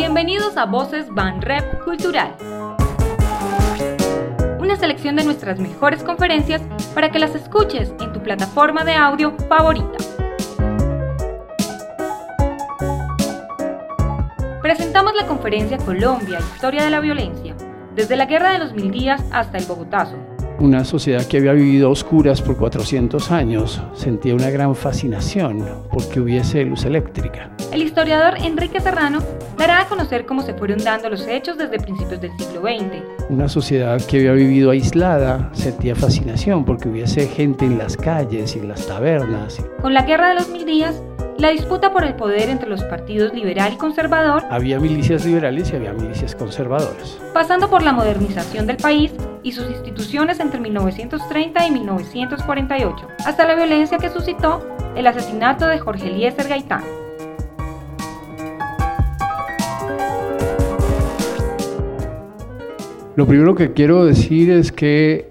Bienvenidos a Voces Van Rep Cultural. Una selección de nuestras mejores conferencias para que las escuches en tu plataforma de audio favorita. Presentamos la conferencia Colombia, Historia de la Violencia, desde la Guerra de los Mil Días hasta el Bogotazo, una sociedad que había vivido a oscuras por 400 años sentía una gran fascinación porque hubiese luz eléctrica. El historiador Enrique Serrano dará a conocer cómo se fueron dando los hechos desde principios del siglo XX. Una sociedad que había vivido aislada sentía fascinación porque hubiese gente en las calles y en las tabernas. Con la Guerra de los Mil Días, la disputa por el poder entre los partidos liberal y conservador. Había milicias liberales y había milicias conservadoras. Pasando por la modernización del país y sus instituciones entre 1930 y 1948, hasta la violencia que suscitó el asesinato de Jorge Eliezer Gaitán. Lo primero que quiero decir es que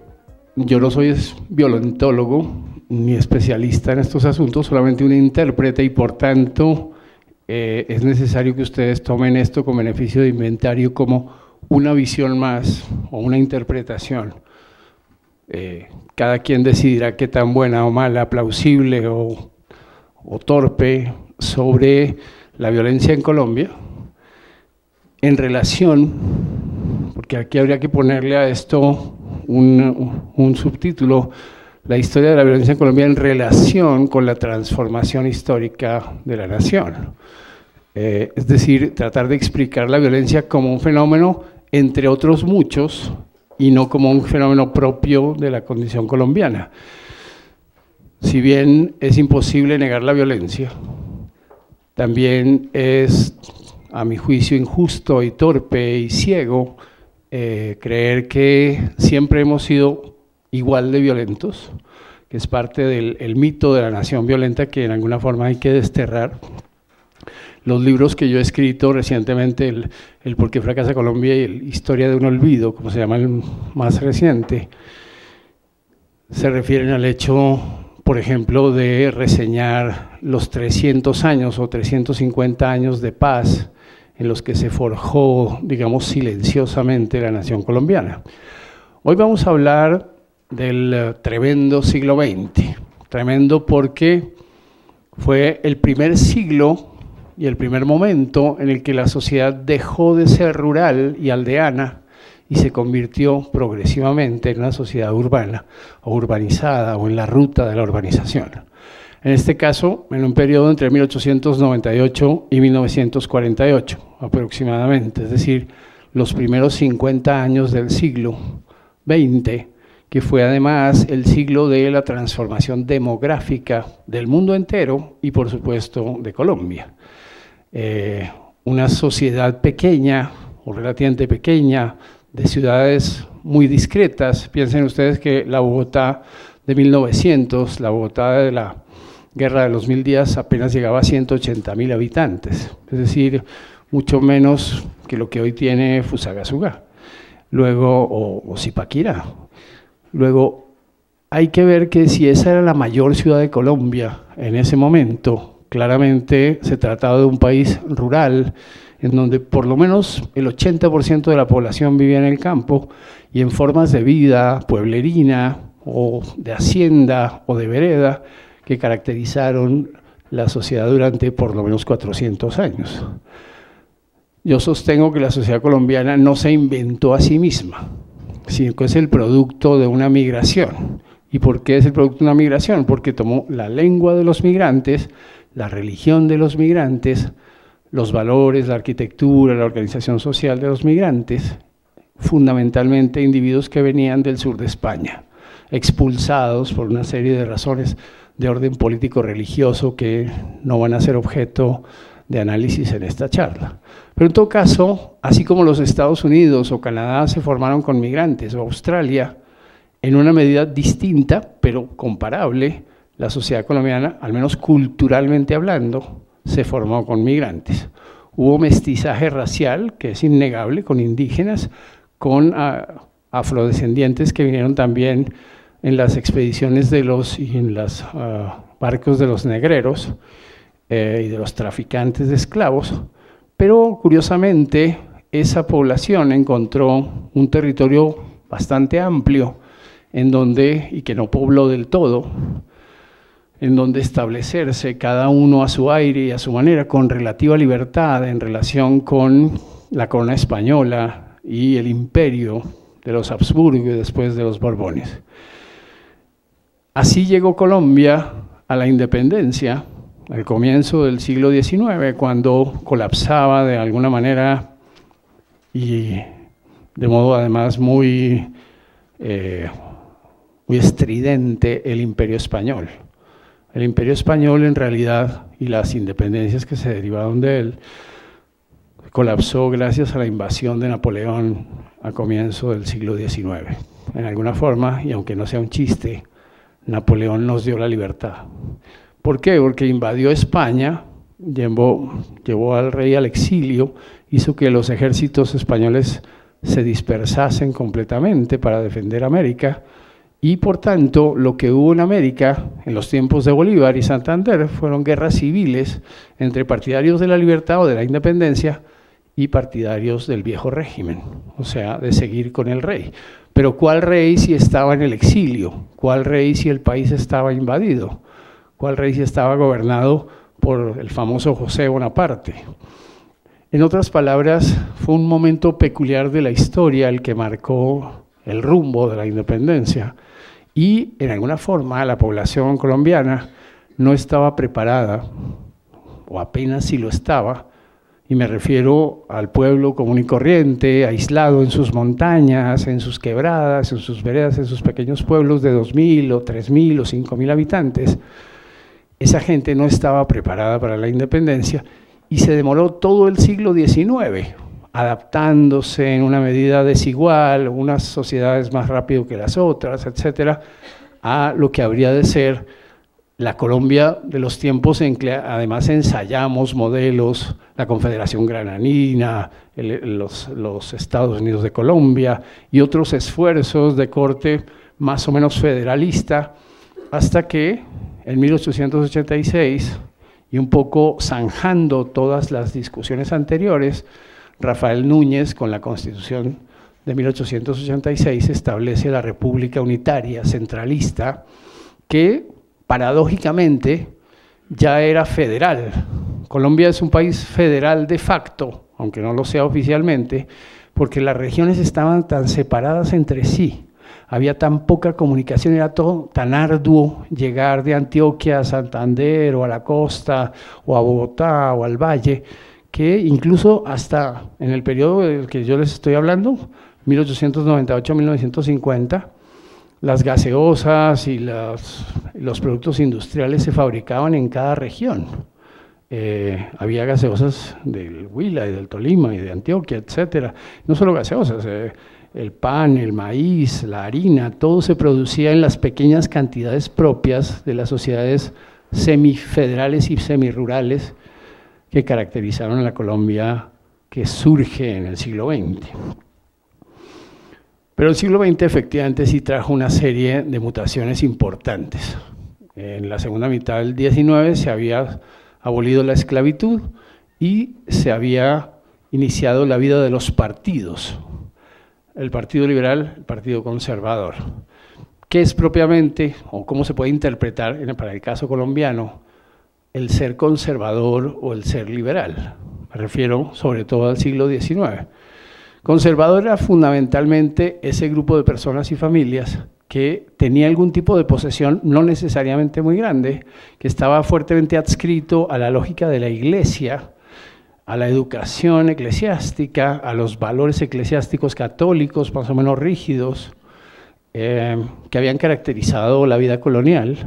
yo no soy violentólogo, ni especialista en estos asuntos, solamente un intérprete y por tanto eh, es necesario que ustedes tomen esto con beneficio de inventario como una visión más o una interpretación. Eh, cada quien decidirá qué tan buena o mala, plausible o, o torpe sobre la violencia en Colombia en relación, porque aquí habría que ponerle a esto un, un subtítulo, la historia de la violencia en Colombia en relación con la transformación histórica de la nación. Eh, es decir, tratar de explicar la violencia como un fenómeno entre otros muchos y no como un fenómeno propio de la condición colombiana. Si bien es imposible negar la violencia, también es, a mi juicio, injusto y torpe y ciego eh, creer que siempre hemos sido igual de violentos, que es parte del mito de la nación violenta que en alguna forma hay que desterrar. Los libros que yo he escrito recientemente, el, el Por qué fracasa Colombia y el Historia de un olvido, como se llama el más reciente, se refieren al hecho, por ejemplo, de reseñar los 300 años o 350 años de paz en los que se forjó, digamos, silenciosamente la nación colombiana. Hoy vamos a hablar del eh, tremendo siglo XX. Tremendo porque fue el primer siglo y el primer momento en el que la sociedad dejó de ser rural y aldeana y se convirtió progresivamente en una sociedad urbana o urbanizada o en la ruta de la urbanización. En este caso, en un periodo entre 1898 y 1948 aproximadamente, es decir, los primeros 50 años del siglo XX, que fue además el siglo de la transformación demográfica del mundo entero y por supuesto de Colombia. Eh, una sociedad pequeña o relativamente pequeña, de ciudades muy discretas. Piensen ustedes que la Bogotá de 1900, la Bogotá de la Guerra de los Mil Días apenas llegaba a 180 mil habitantes, es decir, mucho menos que lo que hoy tiene Fusagasugá, luego, o, o Zipaquirá, Luego, hay que ver que si esa era la mayor ciudad de Colombia en ese momento, claramente se trataba de un país rural, en donde por lo menos el 80% de la población vivía en el campo y en formas de vida pueblerina o de hacienda o de vereda que caracterizaron la sociedad durante por lo menos 400 años. Yo sostengo que la sociedad colombiana no se inventó a sí misma, sino que es el producto de una migración. ¿Y por qué es el producto de una migración? Porque tomó la lengua de los migrantes, la religión de los migrantes, los valores, la arquitectura, la organización social de los migrantes, fundamentalmente individuos que venían del sur de España, expulsados por una serie de razones de orden político-religioso que no van a ser objeto de análisis en esta charla. Pero en todo caso, así como los Estados Unidos o Canadá se formaron con migrantes, o Australia, en una medida distinta, pero comparable, la sociedad colombiana, al menos culturalmente hablando, se formó con migrantes. Hubo mestizaje racial, que es innegable, con indígenas, con ah, afrodescendientes que vinieron también en las expediciones de los y en los ah, barcos de los negreros, eh, y de los traficantes de esclavos, Pero curiosamente, esa población encontró un territorio bastante amplio en donde, y que no pobló del todo, en donde establecerse cada uno a su aire y a su manera, con relativa libertad en relación con la corona española y el imperio de los Habsburgo y después de los Borbones. Así llegó Colombia a la independencia al comienzo del siglo XIX, cuando colapsaba de alguna manera y de modo además muy, eh, muy estridente el imperio español. El imperio español en realidad y las independencias que se derivaron de él colapsó gracias a la invasión de Napoleón a comienzo del siglo XIX. En alguna forma, y aunque no sea un chiste, Napoleón nos dio la libertad. ¿Por qué? Porque invadió España, llevó, al rey al exilio, hizo que los ejércitos españoles se dispersasen completamente para defender América y por tanto lo que hubo en América en los tiempos de Bolívar y Santander fueron guerras civiles entre partidarios de la libertad o de la independencia y partidarios del viejo régimen, o sea, de seguir con el rey. Pero ¿cuál rey si estaba en el exilio? ¿Cuál rey si el país estaba invadido? ¿Cuál rey si estaba gobernado por el famoso José Bonaparte? En otras palabras, fue un momento peculiar de la historia el que marcó el rumbo de la independencia y en alguna forma la población colombiana no estaba preparada, o apenas si lo estaba, y me refiero al pueblo común y corriente, aislado en sus montañas, en sus quebradas, en sus veredas, en sus pequeños pueblos de 2.000 o 3.000 o 5.000 habitantes. Esa gente no estaba preparada para la independencia y se demoró todo el siglo XIX adaptándose en una medida desigual, unas sociedades más rápido que las otras, etcétera, a lo que habría de ser la Colombia de los tiempos en que además ensayamos modelos, la Confederación Grananina, los, los Estados Unidos de Colombia y otros esfuerzos de corte más o menos federalista, hasta que en 1886 y un poco zanjando todas las discusiones anteriores, Rafael Núñez, con la Constitución de 1886, establece la República Unitaria Centralista, que paradójicamente ya era federal. Colombia es un país federal de facto, aunque no lo sea oficialmente, porque las regiones estaban tan separadas entre sí había tan poca comunicación, era todo tan arduo llegar de Antioquia a Santander o a la costa o a Bogotá o al valle, que incluso hasta en el periodo del que yo les estoy hablando, 1898-1950, las gaseosas y los, los, productos industriales se fabricaban en cada región. Eh, había gaseosas del Huila y del Tolima y de Antioquia, etcétera. No solo gaseosas, eh, el pan, el maíz, la harina, todo se producía en las pequeñas cantidades propias de las sociedades semifederales y semirurales que caracterizaron a la Colombia que surge en el siglo XX. Pero el siglo XX efectivamente sí trajo una serie de mutaciones importantes. En la segunda mitad del XIX se había abolido la esclavitud y se había iniciado la vida de los partidos, el Partido Liberal, el Partido Conservador. ¿Qué es propiamente, o cómo se puede interpretar para el caso colombiano, el ser conservador o el ser liberal? Me refiero sobre todo al siglo XIX. Conservador era fundamentalmente ese grupo de personas y familias que tenía algún tipo de posesión, no necesariamente muy grande, que estaba fuertemente adscrito a la lógica de la iglesia, a la educación eclesiástica, a los valores eclesiásticos católicos más o menos rígidos eh, que habían caracterizado la vida colonial.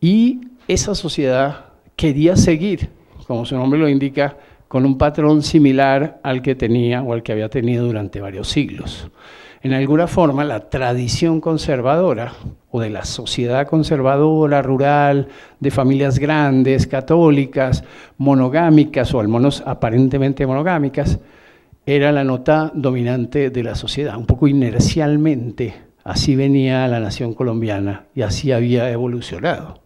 Y esa sociedad quería seguir, como su nombre lo indica, con un patrón similar al que tenía o al que había tenido durante varios siglos en alguna forma la tradición conservadora o de la sociedad conservadora rural, de familias grandes, católicas, monogámicas o al menos aparentemente monogámicas, era la nota dominante de la sociedad, un poco inercialmente. Así venía la nación colombiana y así había evolucionado.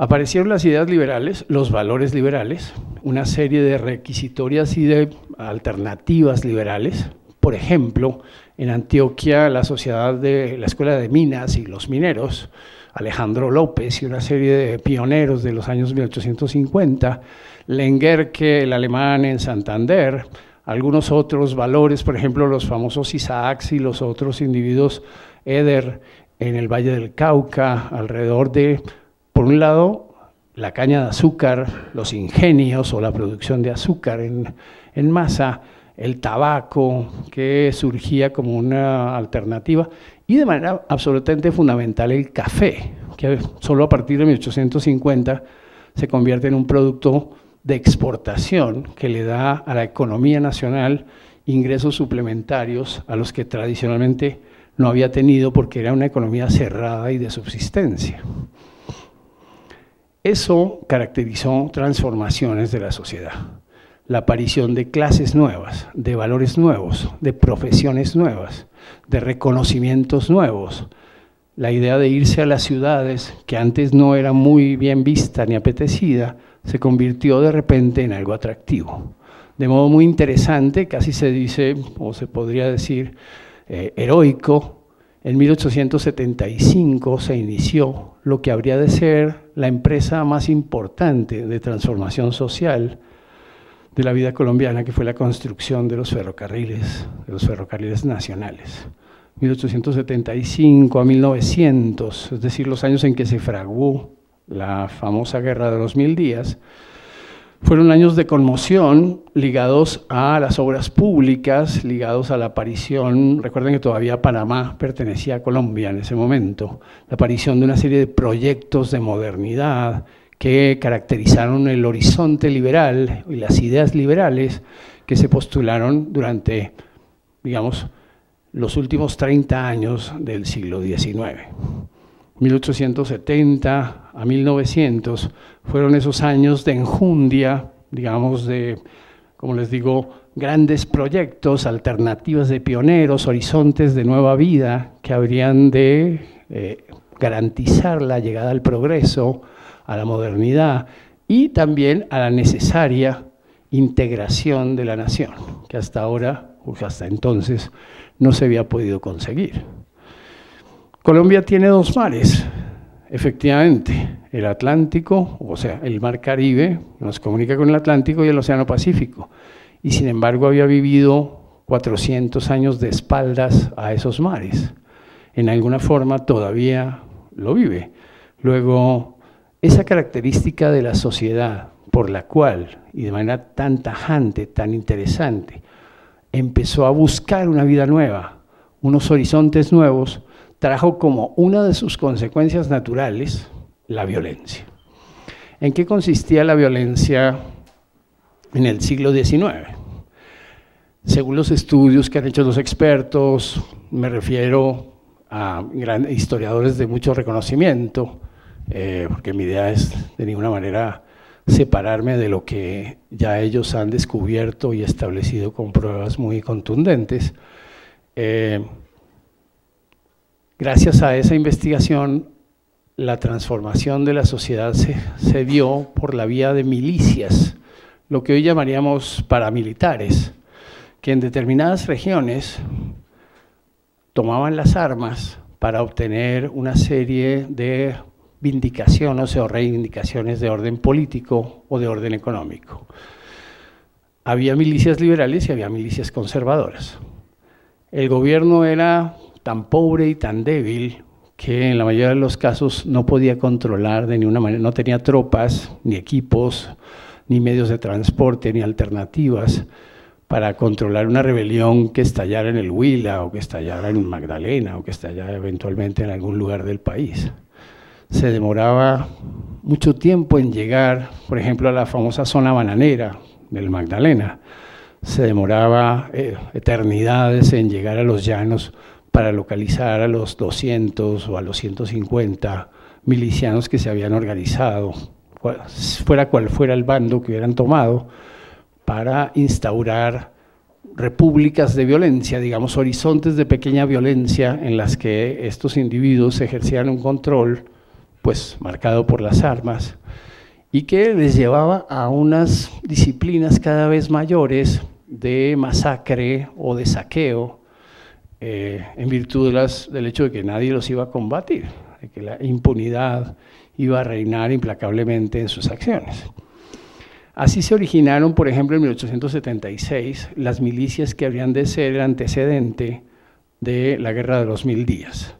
Aparecieron las ideas liberales, los valores liberales, una serie de requisitorias y de alternativas liberales. Por ejemplo, en Antioquia, la sociedad de la Escuela de Minas y los mineros, Alejandro López y una serie de pioneros de los años 1850, Lengerke, el alemán en Santander, algunos otros valores, por ejemplo, los famosos Isaacs y los otros individuos Eder en el Valle del Cauca, alrededor de, por un lado, la caña de azúcar, los ingenios o la producción de azúcar en, masa, el tabaco, que surgía como una alternativa, y de manera absolutamente fundamental el café, que solo a partir de 1850 se convierte en un producto de exportación que le da a la economía nacional ingresos suplementarios a los que tradicionalmente no había tenido porque era una economía cerrada y de subsistencia. Eso caracterizó transformaciones de la sociedad, la aparición de clases nuevas, de valores nuevos, de profesiones nuevas, de reconocimientos nuevos, la idea de irse a las ciudades, que antes no era muy bien vista ni apetecida, se convirtió de repente en algo atractivo. De modo muy interesante, casi se dice, o se podría decir, eh, heroico, en 1875 se inició lo que habría de ser la empresa más importante de transformación social de la vida colombiana, que fue la construcción de los ferrocarriles, de los ferrocarriles nacionales. 1875 a 1900, es decir, los años en que se fraguó la famosa Guerra de los Mil Días, fueron años de conmoción ligados a las obras públicas, ligados a la aparición, recuerden que todavía Panamá pertenecía a Colombia en ese momento, la aparición de una serie de proyectos de modernidad que caracterizaron el horizonte liberal y las ideas liberales que se postularon durante, digamos, los últimos 30 años del siglo XIX. 1870 a 1900 fueron esos años de enjundia, digamos, de, como les digo, grandes proyectos, alternativas de pioneros, horizontes de nueva vida que habrían de eh, garantizar la llegada al progreso, a la modernidad y también a la necesaria integración de la nación, que hasta ahora, o hasta entonces, no se había podido conseguir. Colombia tiene dos mares, efectivamente, el Atlántico, o sea, el Mar Caribe, nos comunica con el Atlántico y el Océano Pacífico, y sin embargo había vivido 400 años de espaldas a esos mares. En alguna forma todavía lo vive. Luego, esa característica de la sociedad por la cual, y de manera tan tajante, tan interesante, empezó a buscar una vida nueva, unos horizontes nuevos, trajo como una de sus consecuencias naturales la violencia. ¿En qué consistía la violencia en el siglo XIX? Según los estudios que han hecho los expertos, me refiero a grandes historiadores de mucho reconocimiento, eh, porque mi idea es de ninguna manera separarme de lo que ya ellos han descubierto y establecido con pruebas muy contundentes. Eh, Gracias a esa investigación, la transformación de la sociedad se, se dio por la vía de milicias, lo que hoy llamaríamos paramilitares, que en determinadas regiones tomaban las armas para obtener una serie de vindicaciones o reivindicaciones de orden político o de orden económico. Había milicias liberales y había milicias conservadoras. El gobierno era tan pobre y tan débil que en la mayoría de los casos no podía controlar de ninguna manera, no tenía tropas, ni equipos, ni medios de transporte, ni alternativas para controlar una rebelión que estallara en el Huila o que estallara en Magdalena o que estallara eventualmente en algún lugar del país. Se demoraba mucho tiempo en llegar, por ejemplo, a la famosa zona bananera del Magdalena. Se demoraba eh, eternidades en llegar a los llanos para localizar a los 200 o a los 150 milicianos que se habían organizado, fuera cual fuera el bando que hubieran tomado, para instaurar repúblicas de violencia, digamos, horizontes de pequeña violencia en las que estos individuos ejercían un control, pues marcado por las armas, y que les llevaba a unas disciplinas cada vez mayores de masacre o de saqueo eh, en virtud del hecho de que nadie los iba a combatir, de que la impunidad iba a reinar implacablemente en sus acciones. Así se originaron, por ejemplo, en 1876 las milicias que habrían de ser el antecedente de la Guerra de los Mil Días.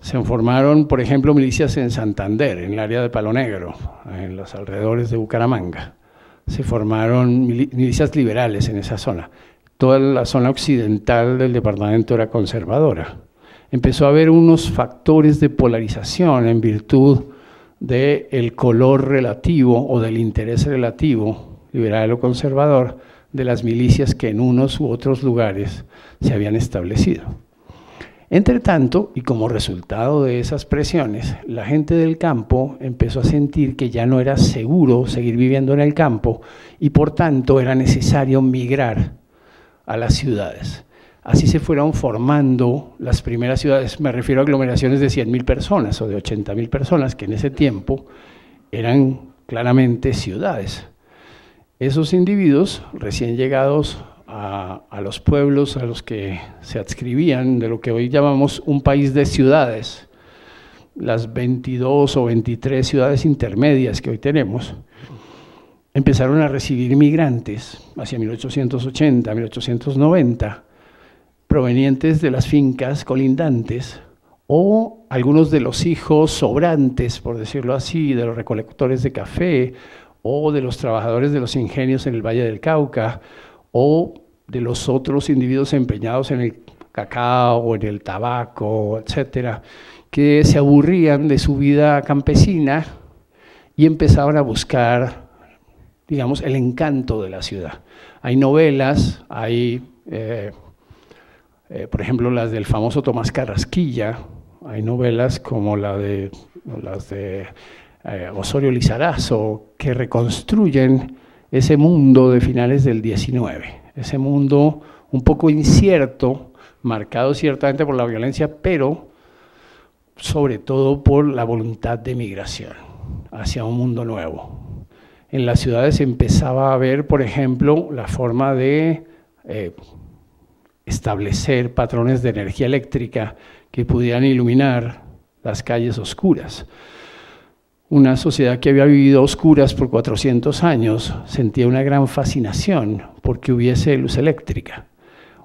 Se formaron, por ejemplo, milicias en Santander, en el área de Palo Negro, en los alrededores de Bucaramanga. Se formaron milicias liberales en esa zona. Toda la zona occidental del departamento era conservadora. Empezó a haber unos factores de polarización en virtud del color relativo o del interés relativo, liberal o conservador, de las milicias que en unos u otros lugares se habían establecido. Entre tanto, y como resultado de esas presiones, la gente del campo empezó a sentir que ya no era seguro seguir viviendo en el campo y por tanto era necesario migrar a las ciudades. Así se fueron formando las primeras ciudades, me refiero a aglomeraciones de 100.000 personas o de 80.000 personas, que en ese tiempo eran claramente ciudades. Esos individuos recién llegados a, los pueblos a los que se adscribían de lo que hoy llamamos un país de ciudades, las 22 o 23 ciudades intermedias que hoy tenemos, empezaron a recibir migrantes hacia 1880, 1890, provenientes de las fincas colindantes o algunos de los hijos sobrantes, por decirlo así, de los recolectores de café o de los trabajadores de los ingenios en el Valle del Cauca o de los otros individuos empeñados en el cacao o en el tabaco, etcétera, que se aburrían de su vida campesina y empezaban a buscar, digamos, el encanto de la ciudad. Hay novelas, hay, eh, eh, por ejemplo, las del famoso Tomás Carrasquilla, hay novelas como la de, las de eh, Osorio Lizarazo, que reconstruyen ese mundo de finales del 19, ese mundo un poco incierto, marcado ciertamente por la violencia, pero sobre todo por la voluntad de migración hacia un mundo nuevo. En las ciudades empezaba a ver, por ejemplo, la forma de eh, establecer patrones de energía eléctrica que pudieran iluminar las calles oscuras. Una sociedad que había vivido a oscuras por 400 años sentía una gran fascinación porque hubiese luz eléctrica.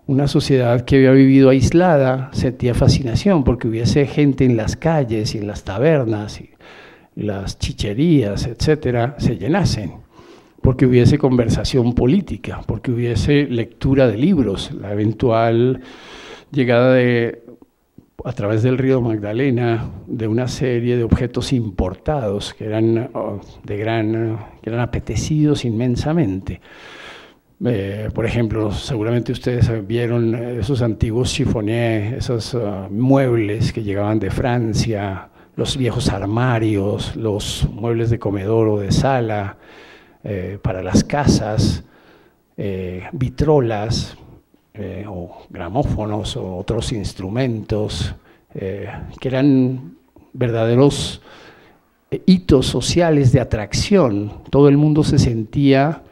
Una sociedad que había vivido aislada sentía fascinación porque hubiese gente en las calles y en las tabernas y las chicherías, etcétera, se llenasen. Porque hubiese conversación política, porque hubiese lectura de libros, la eventual llegada de a través del río Magdalena de una serie de objetos importados que eran, oh, de gran, que eran apetecidos inmensamente. Eh, por ejemplo, seguramente ustedes vieron esos antiguos chiffoniers, esos uh, muebles que llegaban de Francia, los viejos armarios, los muebles de comedor o de sala eh, para las casas, eh, vitrolas, eh, o gramófonos o otros instrumentos que eran verdaderos hitos sociales de atracción. Todo el mundo se sentía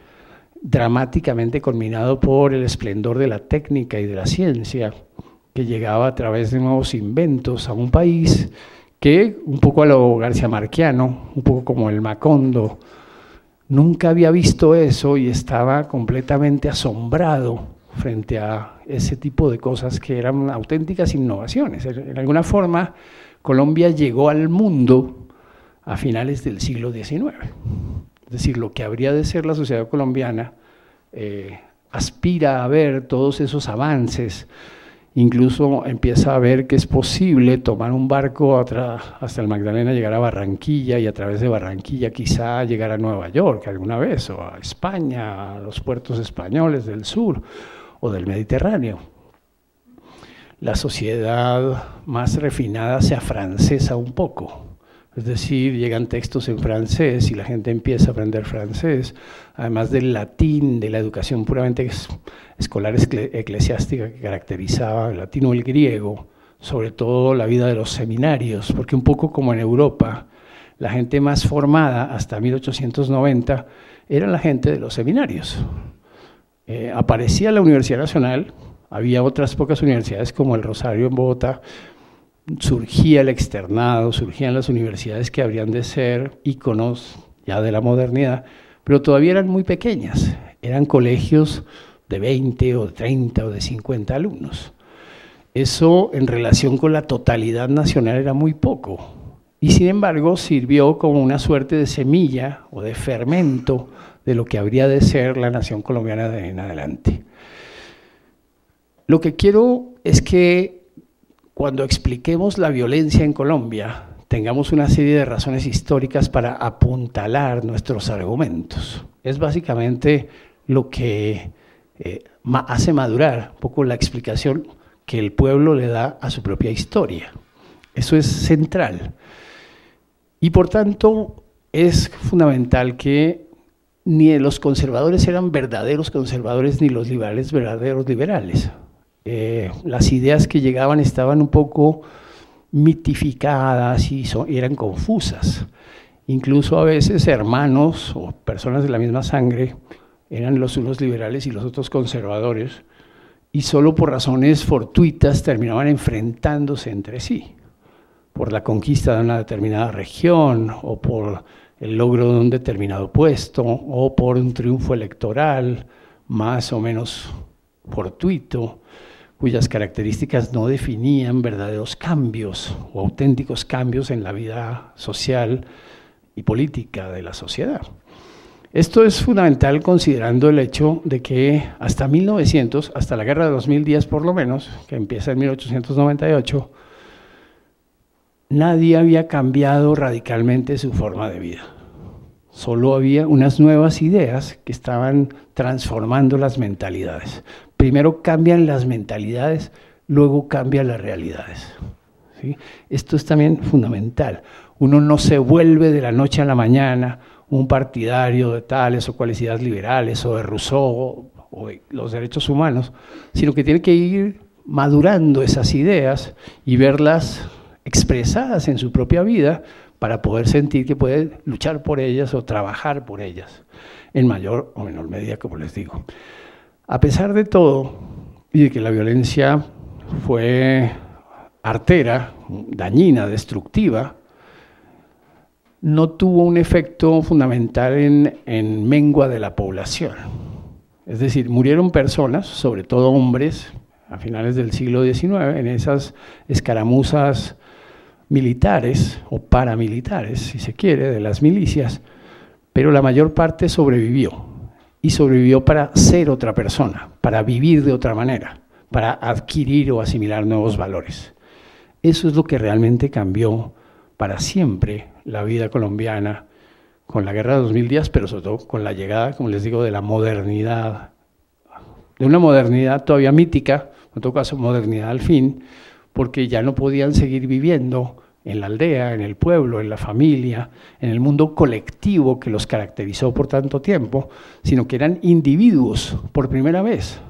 dramáticamente culminado por el esplendor de la técnica y de la ciencia que llegaba a través de nuevos inventos a un país que, un poco a lo García Marquiano, un poco como el Macondo, nunca había visto eso y estaba completamente asombrado frente a ese tipo de cosas que eran auténticas innovaciones. En alguna forma, Colombia llegó al mundo a finales del siglo XIX. Es decir, lo que habría de ser la sociedad colombiana eh, aspira a ver todos esos avances, incluso empieza a ver que es posible tomar un barco hasta el Magdalena, llegar a Barranquilla y a través de Barranquilla quizá llegar a Nueva York alguna vez, o a España, a los puertos españoles del sur o del Mediterráneo. La sociedad más refinada se afrancesa un poco, es decir, llegan textos en francés y la gente empieza a aprender francés, además del latín, de la educación puramente escolar eclesiástica que caracterizaba el latino o el griego, sobre todo la vida de los seminarios, porque un poco como en Europa, la gente más formada hasta 1890 era la gente de los seminarios. Eh, aparecía la Universidad Nacional, había otras pocas universidades como el Rosario en Bogotá, surgía el externado, surgían las universidades que habrían de ser íconos ya de la modernidad, pero todavía eran muy pequeñas, eran colegios de 20 o de 30 o de 50 alumnos. Eso en relación con la totalidad nacional era muy poco, y sin embargo sirvió como una suerte de semilla o de fermento de lo que habría de ser la nación colombiana de en adelante. Lo que quiero es que cuando expliquemos la violencia en Colombia, tengamos una serie de razones históricas para apuntalar nuestros argumentos. Es básicamente lo que eh, hace madurar un poco la explicación que el pueblo le da a su propia historia. Eso es central. Y por tanto es fundamental que ni los conservadores eran verdaderos conservadores ni los liberales verdaderos liberales. Eh, las ideas que llegaban estaban un poco mitificadas y, eran confusas. Incluso a veces hermanos o personas de la misma sangre eran los unos liberales y los otros conservadores y solo por razones fortuitas terminaban enfrentándose entre sí por la conquista de una determinada región o por el logro de un determinado puesto o por un triunfo electoral más o menos fortuito, cuyas características no definían verdaderos cambios o auténticos cambios en la vida social y política de la sociedad. Esto es fundamental considerando el hecho de que hasta 1900, hasta la guerra de 2010 por lo menos, que empieza en 1898, nadie había cambiado radicalmente su forma de vida. Solo había unas nuevas ideas que estaban transformando las mentalidades. Primero cambian las mentalidades, luego cambian las realidades. Esto es también fundamental. Uno no se vuelve de la noche a la mañana un partidario de tales o cuales ideas liberales o de Rousseau o de los derechos humanos, sino que tiene que ir madurando esas ideas y verlas expresadas en su propia vida para poder sentir que puede luchar por ellas o trabajar por ellas, en mayor o menor medida, como les digo. A pesar de todo, y de que la violencia fue artera, dañina, destructiva, no tuvo un efecto fundamental en, en mengua de la población. Es decir, murieron personas, sobre todo hombres, a finales del siglo XIX, en esas escaramuzas militares o paramilitares, si se quiere, de las milicias, pero la mayor parte sobrevivió y sobrevivió para ser otra persona, para vivir de otra manera, para adquirir o asimilar nuevos valores. Eso es lo que realmente cambió para siempre la vida colombiana con la guerra de 2000 días, pero sobre todo con la llegada, como les digo, de la modernidad, de una modernidad todavía mítica, en todo caso modernidad al fin, porque ya no podían seguir viviendo en la aldea, en el pueblo, en la familia, en el mundo colectivo que los caracterizó por tanto tiempo, sino que eran individuos por primera vez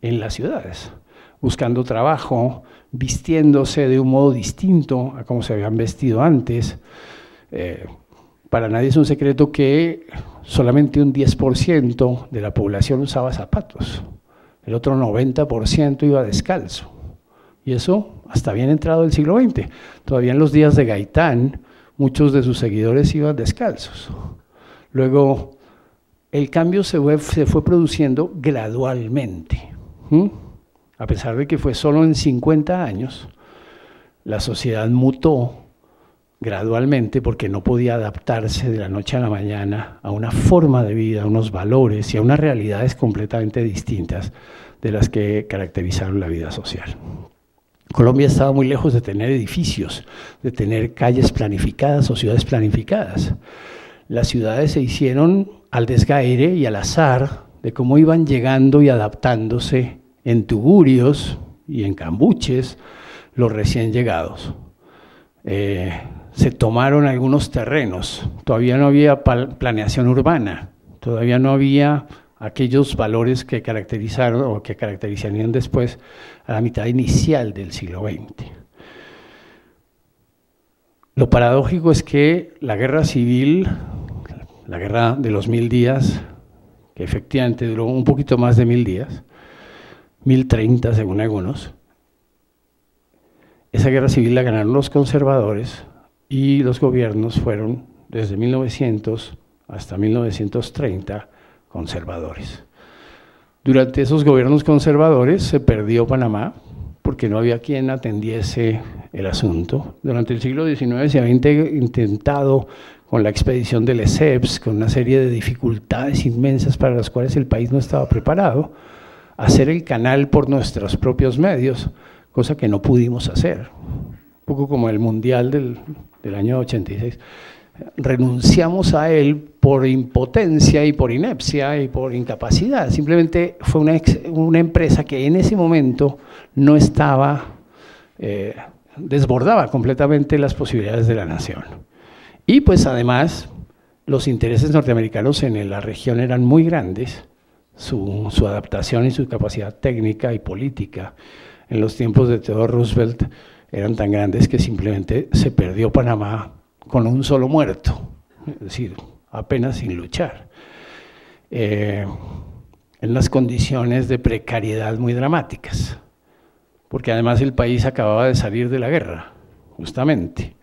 en las ciudades, buscando trabajo, vistiéndose de un modo distinto a como se habían vestido antes. Eh, para nadie es un secreto que solamente un 10% de la población usaba zapatos, el otro 90% iba descalzo. Y eso hasta bien entrado el siglo XX. Todavía en los días de Gaitán, muchos de sus seguidores iban descalzos. Luego, el cambio se fue, se fue produciendo gradualmente. A pesar de que fue solo en 50 años, la sociedad mutó gradualmente porque no podía adaptarse de la noche a la mañana a una forma de vida, a unos valores y a unas realidades completamente distintas de las que caracterizaron la vida social. Colombia estaba muy lejos de tener edificios, de tener calles planificadas o ciudades planificadas. Las ciudades se hicieron al desgaire y al azar de cómo iban llegando y adaptándose en tugurios y en cambuches los recién llegados. Eh, se tomaron algunos terrenos, todavía no había planeación urbana, todavía no había aquellos valores que caracterizaron o que caracterizarían después a la mitad inicial del siglo XX. Lo paradójico es que la guerra civil, la guerra de los mil días, que efectivamente duró un poquito más de mil días, mil treinta según algunos, esa guerra civil la ganaron los conservadores y los gobiernos fueron desde 1900 hasta 1930 conservadores. Durante esos gobiernos conservadores se perdió Panamá porque no había quien atendiese el asunto. Durante el siglo XIX se había intentado con la expedición de Lesseps, con una serie de dificultades inmensas para las cuales el país no estaba preparado, hacer el canal por nuestros propios medios, cosa que no pudimos hacer. Un poco como el Mundial del, del año 86 renunciamos a él por impotencia y por inepcia y por incapacidad. Simplemente fue una, una empresa que en ese momento no estaba, eh, desbordaba completamente las posibilidades de la nación. Y pues además los intereses norteamericanos en la región eran muy grandes, su, adaptación y su capacidad técnica y política en los tiempos de Theodore Roosevelt eran tan grandes que simplemente se perdió Panamá con un solo muerto, es decir, apenas sin luchar, eh, en unas condiciones de precariedad muy dramáticas, porque además el país acababa de salir de la guerra, justamente.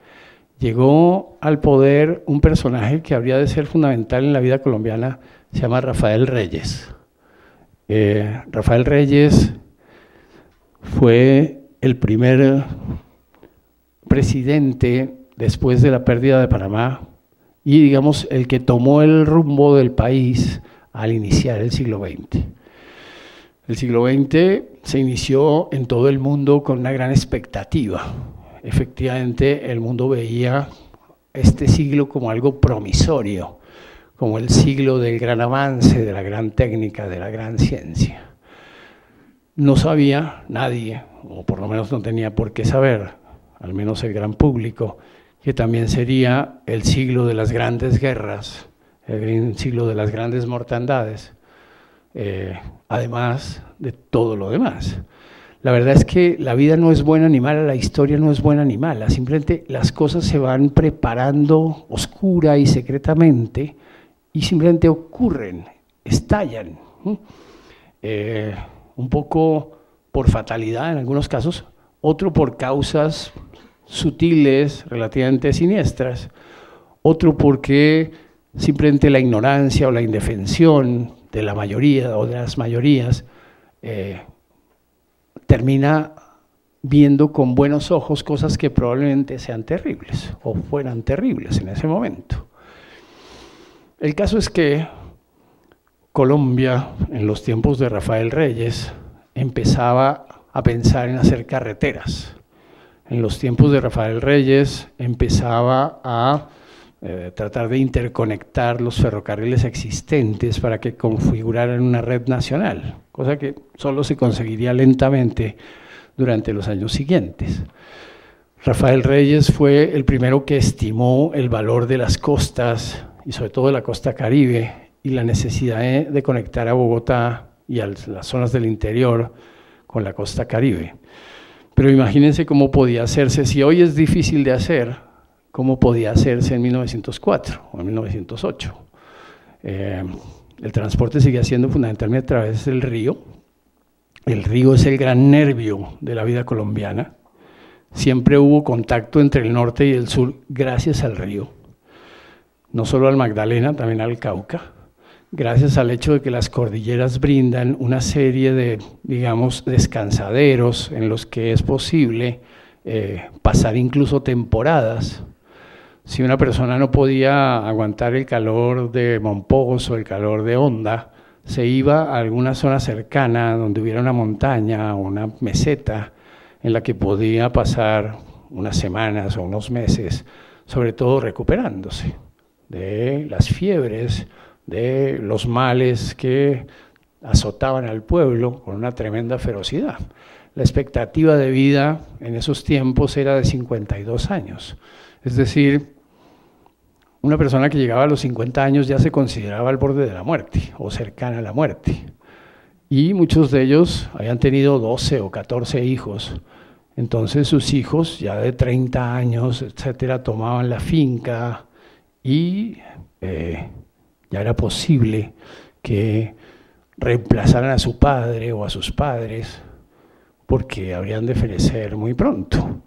Llegó al poder un personaje que habría de ser fundamental en la vida colombiana, se llama Rafael Reyes. Rafael Reyes fue el primer presidente después de la pérdida de Panamá y digamos el que tomó el rumbo del país al iniciar el siglo XX. El siglo XX se inició en todo el mundo con una gran expectativa. Efectivamente, el mundo veía este siglo como algo promisorio, como el siglo del gran avance, de la gran técnica, de la gran ciencia. No sabía nadie, o por lo menos no tenía por qué saber, al menos el gran público, que también sería el siglo de las grandes guerras, el siglo de las grandes mortandades, eh, además de todo lo demás. La verdad es que la vida no es buena ni mala, la historia no es buena ni mala, simplemente las cosas se van preparando oscura y secretamente y simplemente ocurren, estallan, eh, un poco por fatalidad en algunos casos, otro por causas sutiles, relativamente siniestras, otro porque simplemente la ignorancia o la indefensión de la mayoría o de las mayorías eh, termina viendo con buenos ojos cosas que probablemente sean terribles o fueran terribles en ese momento. El caso es que Colombia, en los tiempos de Rafael Reyes, empezaba a pensar en hacer carreteras en los tiempos de Rafael Reyes empezaba a eh, tratar de interconectar los ferrocarriles existentes para que configuraran una red nacional, cosa que solo se conseguiría lentamente durante los años siguientes. Rafael Reyes fue el primero que estimó el valor de las costas y sobre todo de la costa caribe y la necesidad de conectar a Bogotá y a las zonas del interior con la costa caribe. Pero imagínense cómo podía hacerse, si hoy es difícil de hacer, cómo podía hacerse en 1904 o en 1908. Eh, el transporte seguía siendo fundamentalmente a través del río. El río es el gran nervio de la vida colombiana. Siempre hubo contacto entre el norte y el sur gracias al río. No solo al Magdalena, también al Cauca gracias al hecho de que las cordilleras brindan una serie de, digamos, descansaderos en los que es posible eh, pasar incluso temporadas. Si una persona no podía aguantar el calor de Monpós o el calor de Honda, se iba a alguna zona cercana donde hubiera una montaña o una meseta en la que podía pasar unas semanas o unos meses, sobre todo recuperándose de las fiebres de los males que azotaban al pueblo con una tremenda ferocidad. La expectativa de vida en esos tiempos era de 52 años. Es decir, una persona que llegaba a los 50 años ya se consideraba al borde de la muerte o cercana a la muerte. Y muchos de ellos habían tenido 12 o 14 hijos Entonces sus hijos, ya de 30 años, etcétera, tomaban la finca y eh, ya era posible que reemplazaran a su padre o a sus padres porque habrían de ferecer muy pronto.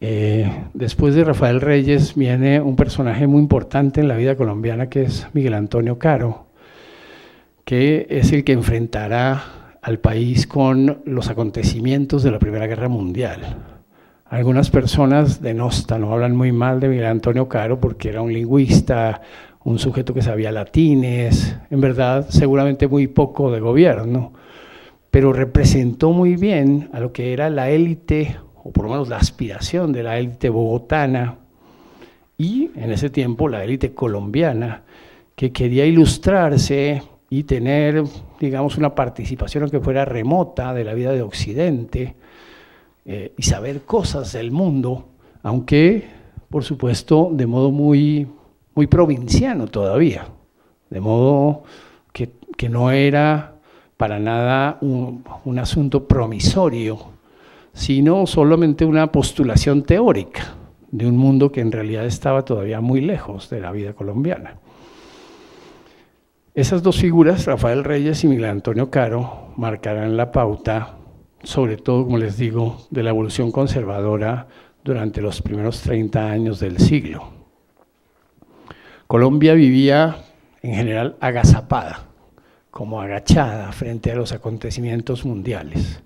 Eh, después de Rafael Reyes viene un personaje muy importante en la vida colombiana que es Miguel Antonio Caro, que es el que enfrentará al país con los acontecimientos de la Primera Guerra Mundial. Algunas personas denostan o hablan muy mal de Miguel Antonio Caro porque era un lingüista, un sujeto que sabía latines, en verdad seguramente muy poco de gobierno, pero representó muy bien a lo que era la élite, o por lo menos la aspiración de la élite bogotana y en ese tiempo la élite colombiana, que quería ilustrarse y tener, digamos, una participación aunque fuera remota de la vida de Occidente eh, y saber cosas del mundo, aunque, por supuesto, de modo muy muy provinciano todavía, de modo que, no era para nada un, un, asunto promisorio, sino solamente una postulación teórica de un mundo que en realidad estaba todavía muy lejos de la vida colombiana. Esas dos figuras, Rafael Reyes y Miguel Antonio Caro, marcarán la pauta, sobre todo, como les digo, de la evolución conservadora durante los primeros 30 años del siglo. Colombia vivía en general agazapada, como agachada frente a los acontecimientos mundiales.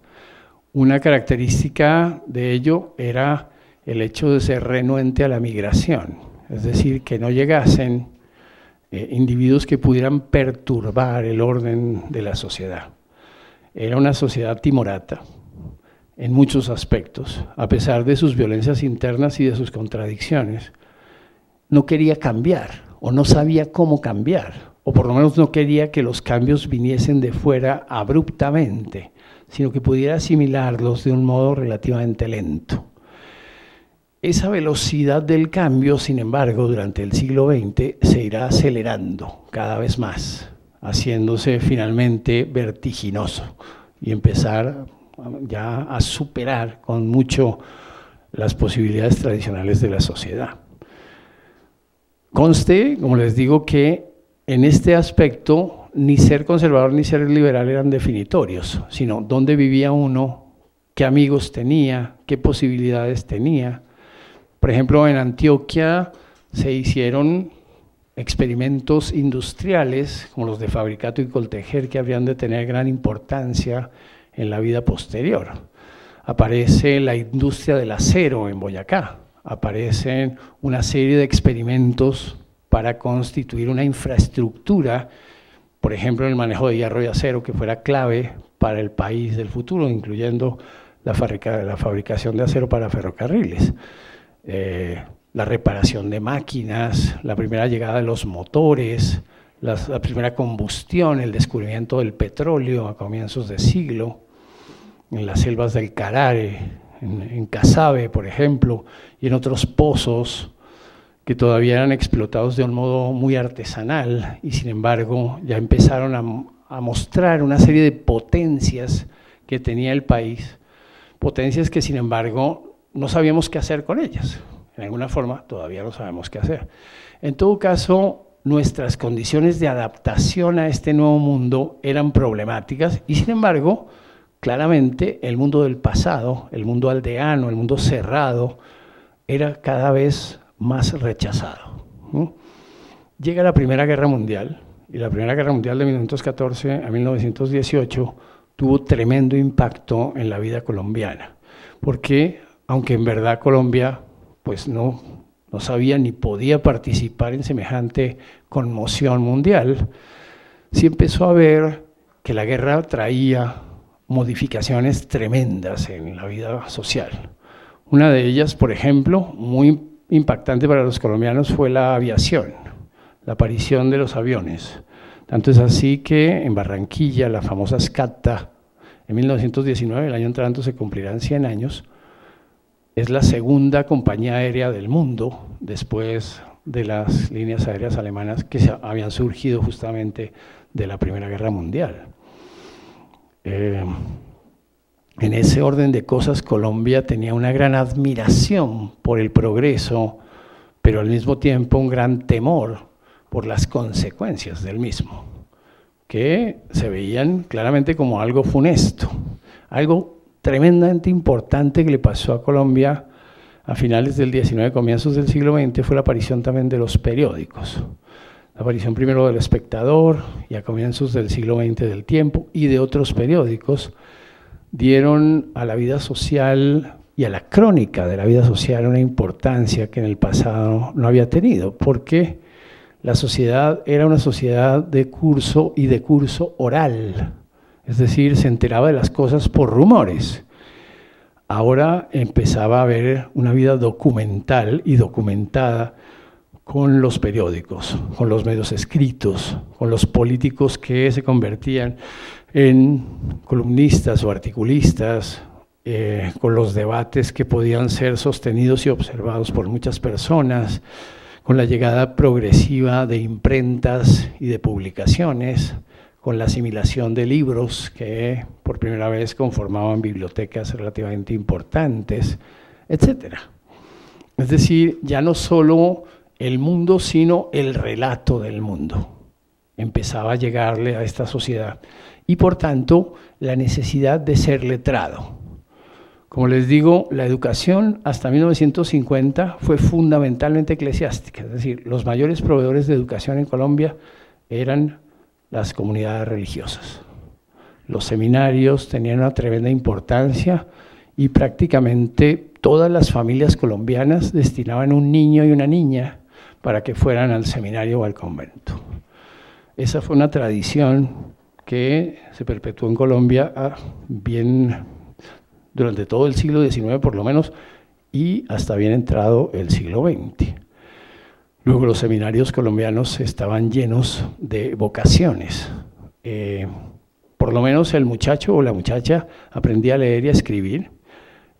Una característica de ello era el hecho de ser renuente a la migración, es decir, que no llegasen eh, individuos que pudieran perturbar el orden de la sociedad. Era una sociedad timorata en muchos aspectos, a pesar de sus violencias internas y de sus contradicciones. No quería cambiar, o no sabía cómo cambiar, o por lo menos no quería que los cambios viniesen de fuera abruptamente, sino que pudiera asimilarlos de un modo relativamente lento. Esa velocidad del cambio, sin embargo, durante el siglo XX se irá acelerando cada vez más, haciéndose finalmente vertiginoso y empezar ya a superar con mucho las posibilidades tradicionales de la sociedad. Conste, como les digo, que en este aspecto ni ser conservador ni ser liberal eran definitorios, sino dónde vivía uno, qué amigos tenía, qué posibilidades tenía. Por ejemplo, en Antioquia se hicieron experimentos industriales, como los de fabricato y coltejer, que habrían de tener gran importancia en la vida posterior. Aparece la industria del acero en Boyacá, aparecen una serie de experimentos para constituir una infraestructura, por ejemplo, el manejo de hierro y acero, que fuera clave para el país del futuro, incluyendo la, fabricación de acero para ferrocarriles, eh, la reparación de máquinas, la primera llegada de los motores, la, primera combustión, el descubrimiento del petróleo a comienzos de siglo, en las selvas del Carare, en, Casabe, por ejemplo, y en otros pozos que todavía eran explotados de un modo muy artesanal y sin embargo ya empezaron a, a mostrar una serie de potencias que tenía el país, potencias que sin embargo no sabíamos qué hacer con ellas. En alguna forma todavía no sabemos qué hacer. En todo caso, nuestras condiciones de adaptación a este nuevo mundo eran problemáticas y sin embargo, claramente el mundo del pasado, el mundo aldeano, el mundo cerrado, era cada vez más rechazado. Llega la Primera Guerra Mundial, y la Primera Guerra Mundial de 1914 a 1918 tuvo tremendo impacto en la vida colombiana, porque aunque en verdad Colombia pues no, no sabía ni podía participar en semejante conmoción mundial, sí empezó a ver que la guerra traía modificaciones tremendas en la vida social. Una de ellas, por ejemplo, muy impactante para los colombianos fue la aviación, la aparición de los aviones. Tanto es así que en Barranquilla, la famosa SCATA, en 1919, el año entrante se cumplirán 100 años, es la segunda compañía aérea del mundo después de las líneas aéreas alemanas que habían surgido justamente de la Primera Guerra Mundial. Eh, en ese orden de cosas Colombia tenía una gran admiración por el progreso, pero al mismo tiempo un gran temor por las consecuencias del mismo, que se veían claramente como algo funesto, algo tremendamente importante que le pasó a Colombia a finales del 19, comienzos del siglo XX, fue la aparición también de los periódicos. La aparición primero del espectador y a comienzos del siglo XX del tiempo y de otros periódicos dieron a la vida social y a la crónica de la vida social una importancia que en el pasado no había tenido, porque la sociedad era una sociedad de curso y de curso oral, es decir, se enteraba de las cosas por rumores. Ahora empezaba a haber una vida documental y documentada con los periódicos, con los medios escritos, con los políticos que se convertían en columnistas o articulistas, eh, con los debates que podían ser sostenidos y observados por muchas personas, con la llegada progresiva de imprentas y de publicaciones, con la asimilación de libros que por primera vez conformaban bibliotecas relativamente importantes, etc. Es decir, ya no solo el mundo, sino el relato del mundo empezaba a llegarle a esta sociedad y por tanto la necesidad de ser letrado. Como les digo, la educación hasta 1950 fue fundamentalmente eclesiástica, es decir, los mayores proveedores de educación en Colombia eran las comunidades religiosas. Los seminarios tenían una tremenda importancia y prácticamente todas las familias colombianas destinaban un niño y una niña para que fueran al seminario o al convento. Esa fue una tradición que se perpetuó en Colombia ah, bien durante todo el siglo XIX por lo menos y hasta bien entrado el siglo XX. Luego los seminarios colombianos estaban llenos de vocaciones. Eh, por lo menos el muchacho o la muchacha aprendía a leer y a escribir.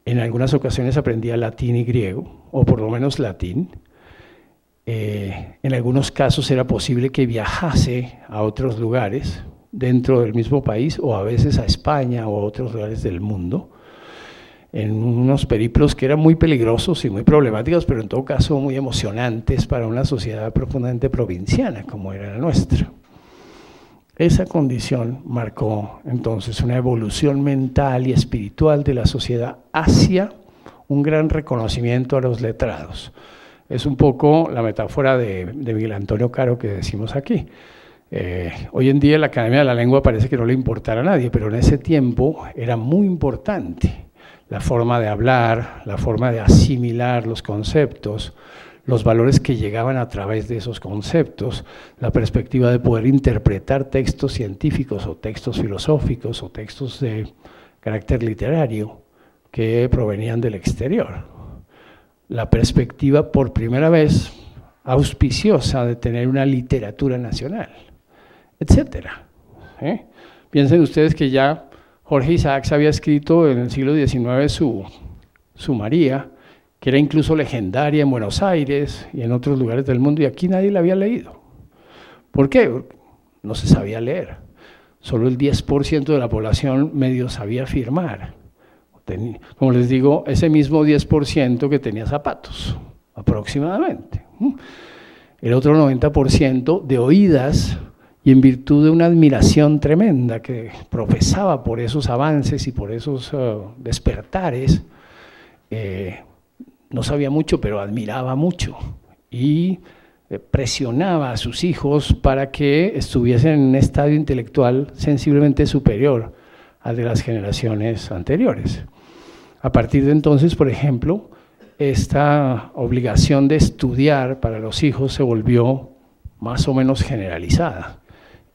En algunas ocasiones aprendía latín y griego, o por lo menos latín. Eh, en algunos casos era posible que viajase a otros lugares dentro del mismo país o a veces a España o a otros lugares del mundo en unos periplos que eran muy peligrosos y muy problemáticos, pero en todo caso muy emocionantes para una sociedad profundamente provinciana como era la nuestra. Esa condición marcó entonces una evolución mental y espiritual de la sociedad hacia un gran reconocimiento a los letrados. Es un poco la metáfora de, Miguel Antonio Caro que decimos aquí. Eh, hoy en día la Academia de la Lengua parece que no le importara a nadie, pero en ese tiempo era muy importante la forma de hablar, la forma de asimilar los conceptos, los valores que llegaban a través de esos conceptos, la perspectiva de poder interpretar textos científicos o textos filosóficos o textos de carácter literario que provenían del exterior. La perspectiva por primera vez auspiciosa de tener una literatura nacional, etc. ¿eh? Piensen ustedes que ya Jorge Isaacs había escrito en el siglo XIX su, su María, que era incluso legendaria en Buenos Aires y en otros lugares del mundo, y aquí nadie la había leído. ¿Por qué? No se sabía leer. Solo el 10% de la población medio sabía firmar. Como les digo, ese mismo 10% que tenía zapatos, aproximadamente. El otro 90% de oídas y en virtud de una admiración tremenda que profesaba por esos avances y por esos uh, despertares, eh, no sabía mucho, pero admiraba mucho y eh, presionaba a sus hijos para que estuviesen en un estadio intelectual sensiblemente superior al de las generaciones anteriores. A partir de entonces, por ejemplo, esta obligación de estudiar para los hijos se volvió más o menos generalizada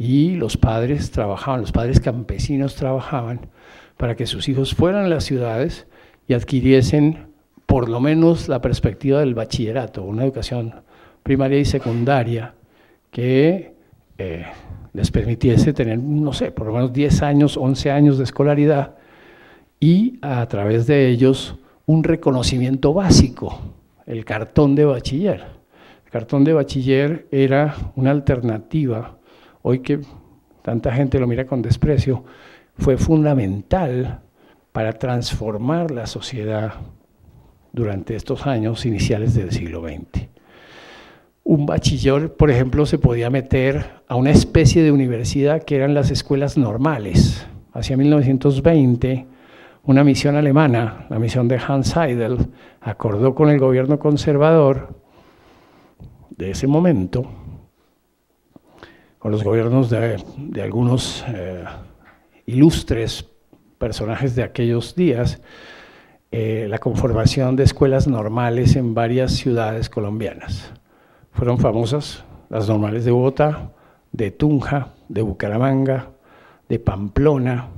y los padres trabajaban, los padres campesinos trabajaban para que sus hijos fueran a las ciudades y adquiriesen por lo menos la perspectiva del bachillerato, una educación primaria y secundaria que eh, les permitiese tener, no sé, por lo menos 10 años, 11 años de escolaridad y a través de ellos un reconocimiento básico, el cartón de bachiller. El cartón de bachiller era una alternativa hoy que tanta gente lo mira con desprecio, fue fundamental para transformar la sociedad durante estos años iniciales del siglo XX. Un bachiller, por ejemplo, se podía meter a una especie de universidad que eran las escuelas normales. Hacia 1920, una misión alemana, la misión de Hans Seidel, acordó con el gobierno conservador de ese momento, con los gobiernos de, algunos eh, ilustres personajes de aquellos días, eh, la conformación de escuelas normales en varias ciudades colombianas. Fueron famosas las normales de Bogotá, de Tunja, de Bucaramanga, de Pamplona,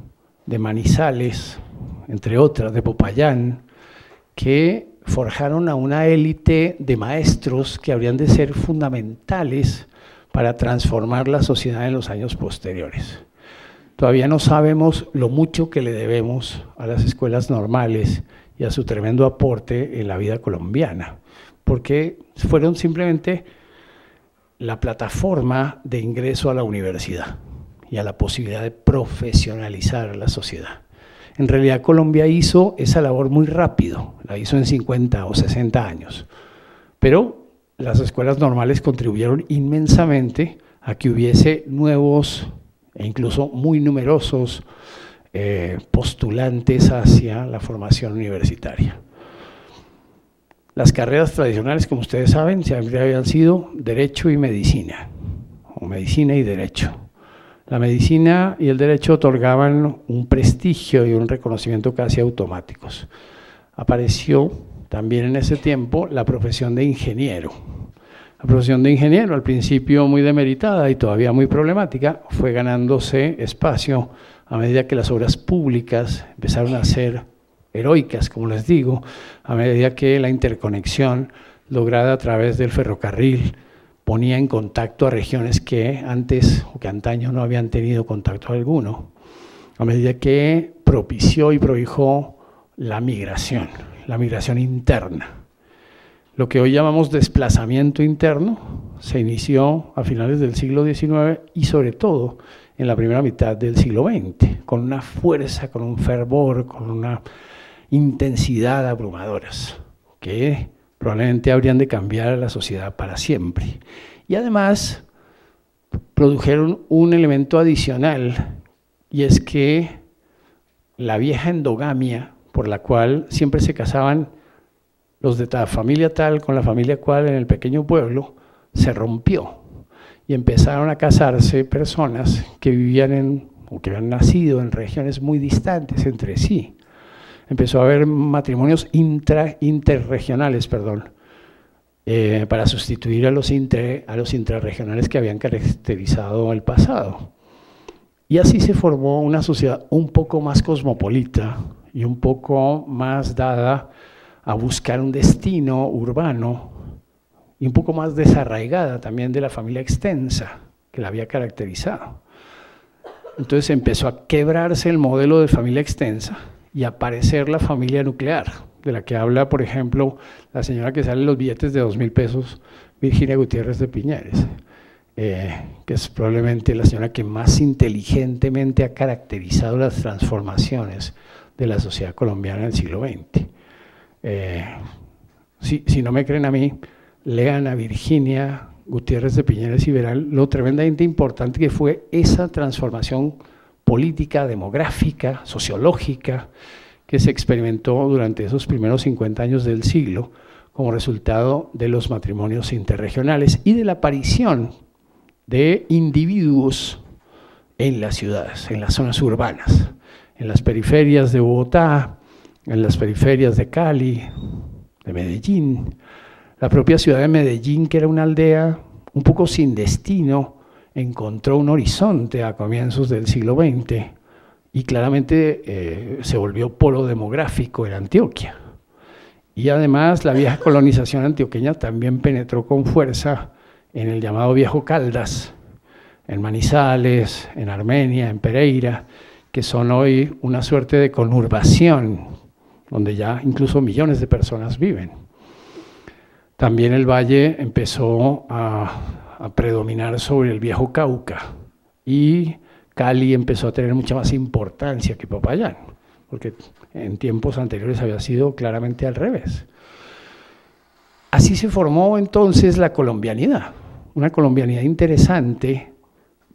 de Manizales, entre otras, de Popayán, que forjaron a una élite de maestros que habrían de ser fundamentales para transformar la sociedad en los años posteriores. Todavía no sabemos lo mucho que le debemos a las escuelas normales y a su tremendo aporte en la vida colombiana, porque fueron simplemente la plataforma de ingreso a la universidad y a la posibilidad de profesionalizar la sociedad. En realidad Colombia hizo esa labor muy rápido, la hizo en 50 o 60 años, pero las escuelas normales contribuyeron inmensamente a que hubiese nuevos e incluso muy numerosos eh, postulantes hacia la formación universitaria. Las carreras tradicionales, como ustedes saben, siempre habían sido Derecho y Medicina, o Medicina y Derecho. La medicina y el derecho otorgaban un prestigio y un reconocimiento casi automáticos. Apareció también en ese tiempo la profesión de ingeniero, la profesión de ingeniero, al principio muy demeritada y todavía muy problemática, fue ganándose espacio a medida que las obras públicas empezaron a ser heroicas, como les digo, a medida que la interconexión lograda a través del ferrocarril ponía en contacto a regiones que antes o que antaño no habían tenido contacto alguno, a medida que propició y prohijó la migración, la migración interna lo que hoy llamamos desplazamiento interno se inició a finales del siglo XIX y sobre todo en la primera mitad del siglo XX, con una fuerza, con un fervor, con una intensidad abrumadoras, que probablemente habrían de cambiar a la sociedad para siempre. Y además produjeron un elemento adicional, y es que la vieja endogamia por la cual siempre se casaban los de la familia tal con la familia cual en el pequeño pueblo se rompió y empezaron a casarse personas que vivían en o que habían nacido en regiones muy distantes entre sí. Empezó a haber matrimonios intra, interregionales, perdón, eh, para sustituir a los, a los intrarregionales que habían caracterizado el pasado. Y así se formó una sociedad un poco más cosmopolita y un poco más dada a buscar un destino urbano y un poco más desarraigada también de la familia extensa que la había caracterizado. Entonces empezó a quebrarse el modelo de familia extensa y a aparecer la familia nuclear, de la que habla, por ejemplo, la señora que sale los billetes de dos mil pesos, Virginia Gutiérrez de Piñeres, eh, que es probablemente la señora que más inteligentemente ha caracterizado las transformaciones de la sociedad colombiana en el siglo XX. Eh, si, no me creen a mí, lean a Virginia Gutiérrez de Piñeres y verán lo tremendamente importante que fue esa transformación política, demográfica, sociológica que se experimentó durante esos primeros 50 años del siglo como resultado de los matrimonios interregionales y de la aparición de individuos en las ciudades, en las zonas urbanas, en las periferias de Bogotá, en las periferias de Cali, de Medellín. La propia ciudad de Medellín, que era una aldea un poco sin destino, encontró un horizonte a comienzos del siglo XX y claramente eh, se volvió polo demográfico en Antioquia. Y además la vieja colonización antioqueña también penetró con fuerza en el llamado Viejo Caldas, en Manizales, en Armenia, en Pereira, que son hoy una suerte de conurbación donde ya incluso millones de personas viven. También el valle empezó a, predominar sobre el viejo Cauca y Cali empezó a tener mucha más importancia que Popayán. porque en tiempos anteriores había sido claramente al revés. Así se formó entonces la colombianidad, una colombianidad interesante,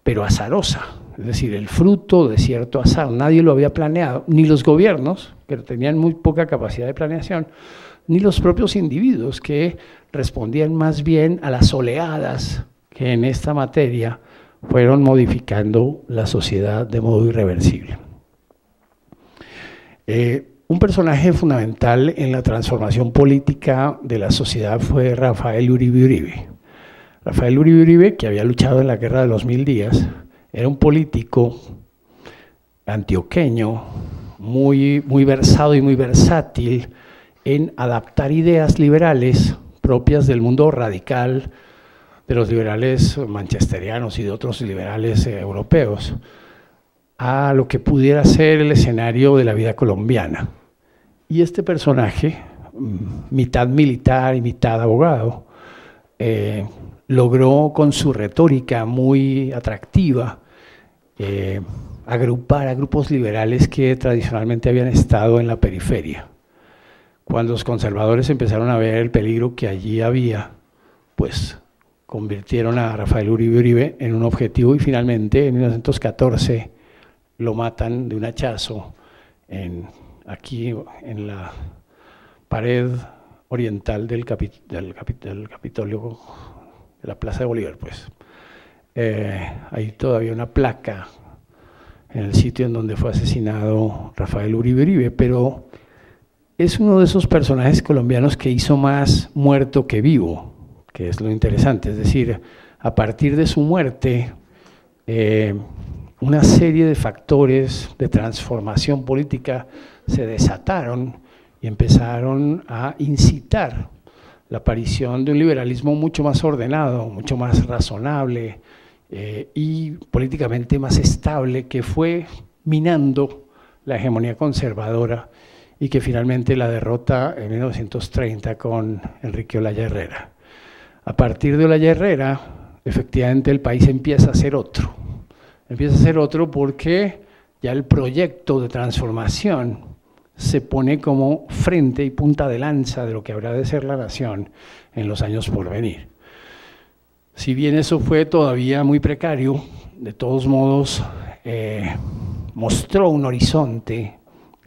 pero azarosa, es decir, el fruto de cierto azar. Nadie lo había planeado, ni los gobiernos, que tenían muy poca capacidad de planeación, ni los propios individuos, que respondían más bien a las oleadas que en esta materia fueron modificando la sociedad de modo irreversible. Eh, un personaje fundamental en la transformación política de la sociedad fue Rafael Uribe Uribe. Rafael Uribe Uribe, que había luchado en la guerra de los mil días, era un político antioqueño, muy, muy versado y muy versátil en adaptar ideas liberales propias del mundo radical, de los liberales manchesterianos y de otros liberales eh, europeos, a lo que pudiera ser el escenario de la vida colombiana. Y este personaje, mm, mitad militar y mitad abogado, eh, logró con su retórica muy atractiva eh, agrupar a grupos liberales que tradicionalmente habían estado en la periferia. Cuando los conservadores empezaron a ver el peligro que allí había, pues convirtieron a Rafael Uribe Uribe en un objetivo y finalmente en 1914 lo matan de un hachazo en, aquí en la pared oriental del, del, del Capitolio de la Plaza de Bolívar, pues. Eh, hay todavía una placa en el sitio en donde fue asesinado Rafael Uribe Uribe, pero es uno de esos personajes colombianos que hizo más muerto que vivo, que es lo interesante, es decir, a partir de su muerte, eh, una serie de factores de transformación política se desataron y empezaron a incitar la aparición de un liberalismo mucho más ordenado, mucho más razonable eh, y políticamente más estable que fue minando la hegemonía conservadora y que finalmente la derrota en 1930 con Enrique Olaya Herrera. A partir de Olaya Herrera, efectivamente el país empieza a ser otro. Empieza a ser otro porque ya el proyecto de transformación se pone como frente y punta de lanza de lo que habrá de ser la nación en los años por venir. Si bien eso fue todavía muy precario, de todos modos eh, mostró un horizonte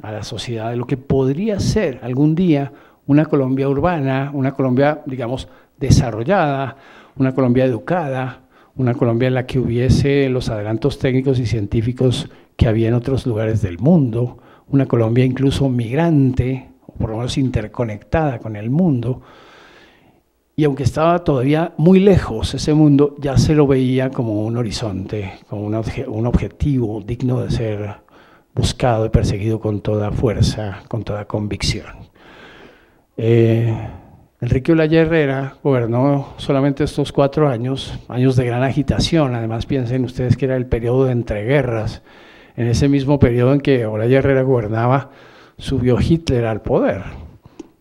a la sociedad de lo que podría ser algún día una Colombia urbana, una Colombia, digamos, desarrollada, una Colombia educada, una Colombia en la que hubiese los adelantos técnicos y científicos que había en otros lugares del mundo, una Colombia incluso migrante, o por lo menos interconectada con el mundo. Y aunque estaba todavía muy lejos ese mundo, ya se lo veía como un horizonte, como un, objetivo digno de ser buscado y perseguido con toda fuerza, con toda convicción. Eh, Enrique Olaya Herrera gobernó solamente estos cuatro años, años de gran agitación, además piensen ustedes que era el periodo de entreguerras, en ese mismo periodo en que Olaya Herrera gobernaba, subió Hitler al poder.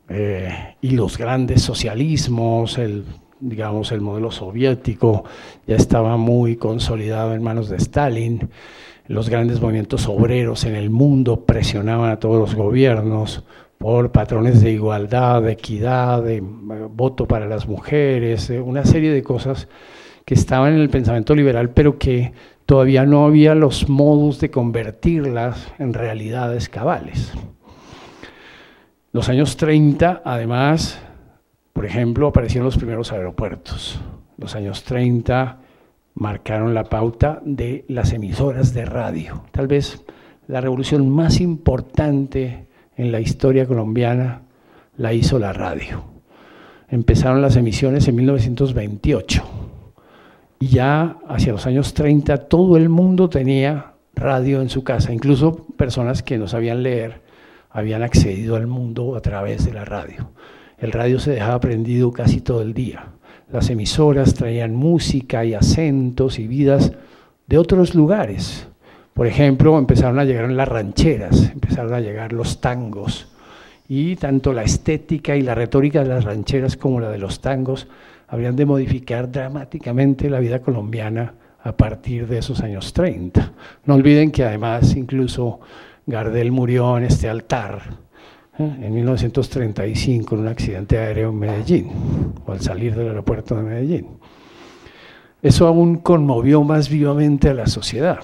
Eh, y los grandes socialismos, el, digamos, el modelo soviético ya estaba muy consolidado en manos de Stalin. Los grandes movimientos obreros en el mundo presionaban a todos los gobiernos por patrones de igualdad, de equidad, de eh, voto para las mujeres, una serie de cosas que estaban en el pensamiento liberal, pero que todavía no había los modos de convertirlas en realidades cabales. Los años 30, además, por ejemplo, aparecieron los primeros aeropuertos. Los años 30 marcaron la pauta de las emisoras de radio. Tal vez la revolución más importante en la historia colombiana la hizo la radio. Empezaron las emisiones en 1928 y ya hacia los años 30 todo el mundo tenía radio en su casa, incluso personas que no sabían leer habían accedido al mundo a través de la radio. El radio se dejaba prendido casi todo el día. Las emisoras traían música y acentos y vidas de otros lugares. Por ejemplo, empezaron a llegar las rancheras, empezaron a llegar los tangos, y tanto la estética y la retórica de las rancheras como la de los tangos habrían de modificar dramáticamente la vida colombiana a partir de esos años 30. No olviden que además incluso Gardel murió en este altar ¿eh? en 1935 en un accidente aéreo en Medellín, o al salir del aeropuerto de Medellín. Eso aún conmovió más vivamente a la sociedad,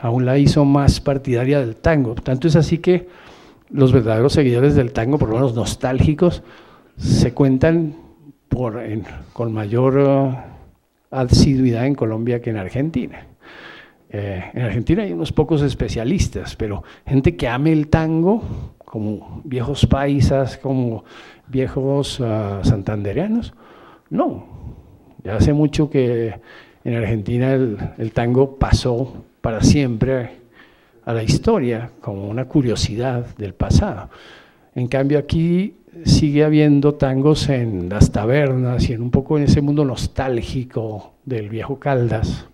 aún la hizo más partidaria del tango. Tanto es así que los verdaderos seguidores del tango, por lo menos nostálgicos, se cuentan por, con mayor uh, asiduidad en Colombia que en Argentina. Eh, en Argentina hay unos pocos especialistas, pero gente que ame el tango, como viejos paisas, como viejos uh, santandereanos, no. Ya hace mucho que en Argentina el tango pasó para siempre a la historia como una curiosidad del pasado. En cambio aquí sigue habiendo tangos en las tabernas y en un poco en ese mundo nostálgico del viejo Caldas,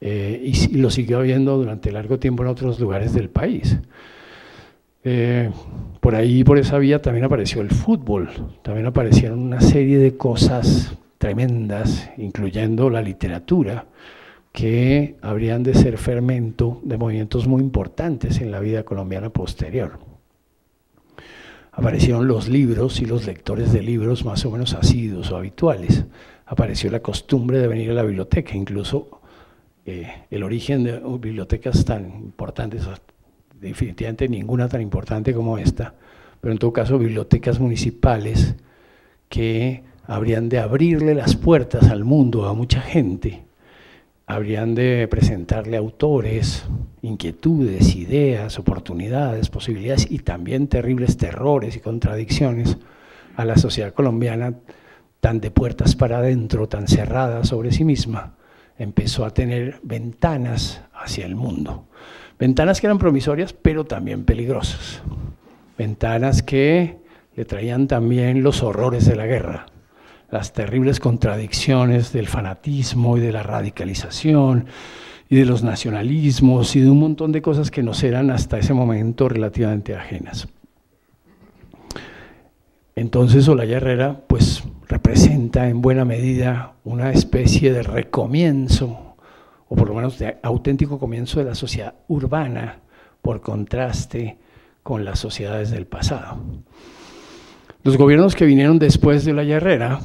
eh, y, lo siguió habiendo durante largo tiempo en otros lugares del país. Eh, por ahí, por esa vía, también apareció el fútbol, también aparecieron una serie de cosas tremendas, incluyendo la literatura, que habrían de ser fermento de movimientos muy importantes en la vida colombiana posterior. Aparecieron los libros y los lectores de libros más o menos asiduos o habituales. Apareció la costumbre de venir a la biblioteca, incluso eh, el origen de bibliotecas tan importantes, definitivamente ninguna tan importante como esta, pero en todo caso bibliotecas municipales que habrían de abrirle las puertas al mundo a mucha gente habrían de presentarle autores, inquietudes, ideas, oportunidades, posibilidades y también terribles terrores y contradicciones a la sociedad colombiana tan de puertas para adentro, tan cerrada sobre sí misma, empezó a tener ventanas hacia el mundo. Ventanas que eran promisorias, pero también peligrosas. Ventanas que le traían también los horrores de la guerra, las terribles contradicciones del fanatismo y de la radicalización y de los nacionalismos y de un montón de cosas que nos eran hasta ese momento relativamente ajenas. Entonces Olaya Herrera pues representa en buena medida una especie de recomienzo, o por lo menos de auténtico comienzo de la sociedad urbana, por contraste con las sociedades del pasado. Los gobiernos que vinieron después de la Herrera,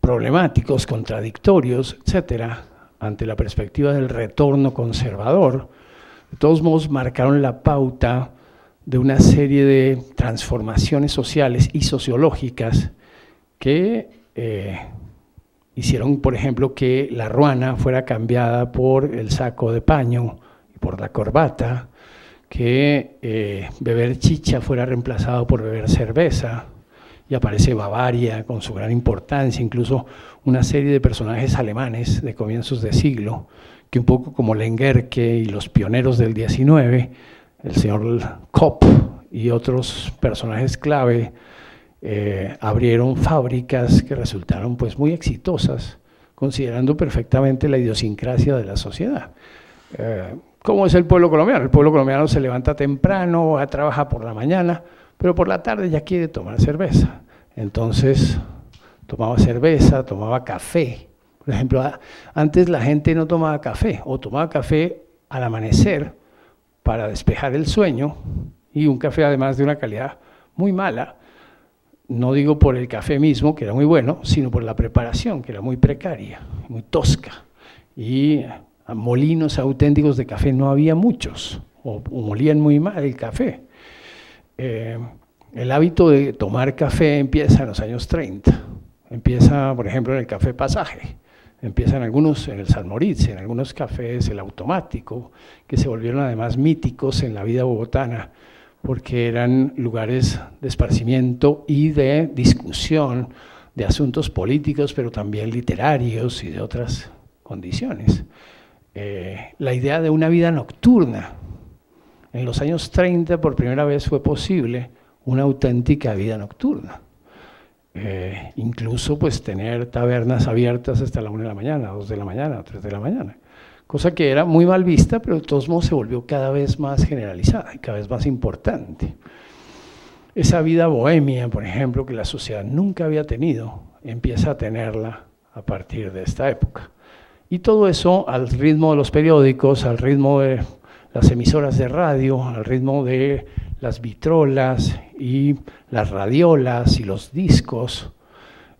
problemáticos, contradictorios, etcétera, ante la perspectiva del retorno conservador, de todos modos marcaron la pauta de una serie de transformaciones sociales y sociológicas que eh, hicieron, por ejemplo, que la ruana fuera cambiada por el saco de paño y por la corbata, que eh, beber chicha fuera reemplazado por beber cerveza, y aparece Bavaria con su gran importancia, incluso una serie de personajes alemanes de comienzos de siglo, que un poco como Lengerke y los pioneros del 19, el señor Kopp y otros personajes clave, eh, abrieron fábricas que resultaron pues muy exitosas, considerando perfectamente la idiosincrasia de la sociedad. Eh, ¿Cómo es el pueblo colombiano? El pueblo colombiano se levanta temprano, va a trabajar por la mañana, pero por la tarde ya quiere tomar cerveza. Entonces, tomaba cerveza, tomaba café. Por ejemplo, antes la gente no tomaba café, o tomaba café al amanecer para despejar el sueño, y un café además de una calidad muy mala, no digo por el café mismo, que era muy bueno, sino por la preparación, que era muy precaria, muy tosca. Y molinos auténticos de café no había muchos, o, molían muy mal el café. Eh, el hábito de tomar café empieza en los años 30, empieza, por ejemplo, en el café pasaje, empieza en algunos, en el San Moritz, en algunos cafés, el automático, que se volvieron además míticos en la vida bogotana, porque eran lugares de esparcimiento y de discusión de asuntos políticos, pero también literarios y de otras condiciones. Eh, la idea de una vida nocturna. En los años 30 por primera vez fue posible una auténtica vida nocturna. Eh, incluso pues tener tabernas abiertas hasta la 1 de la mañana, 2 de la mañana, 3 de la mañana. Cosa que era muy mal vista, pero de todos modos se volvió cada vez más generalizada y cada vez más importante. Esa vida bohemia, por ejemplo, que la sociedad nunca había tenido, empieza a tenerla a partir de esta época. Y todo eso al ritmo de los periódicos, al ritmo de las emisoras de radio al ritmo de las vitrolas y las radiolas y los discos.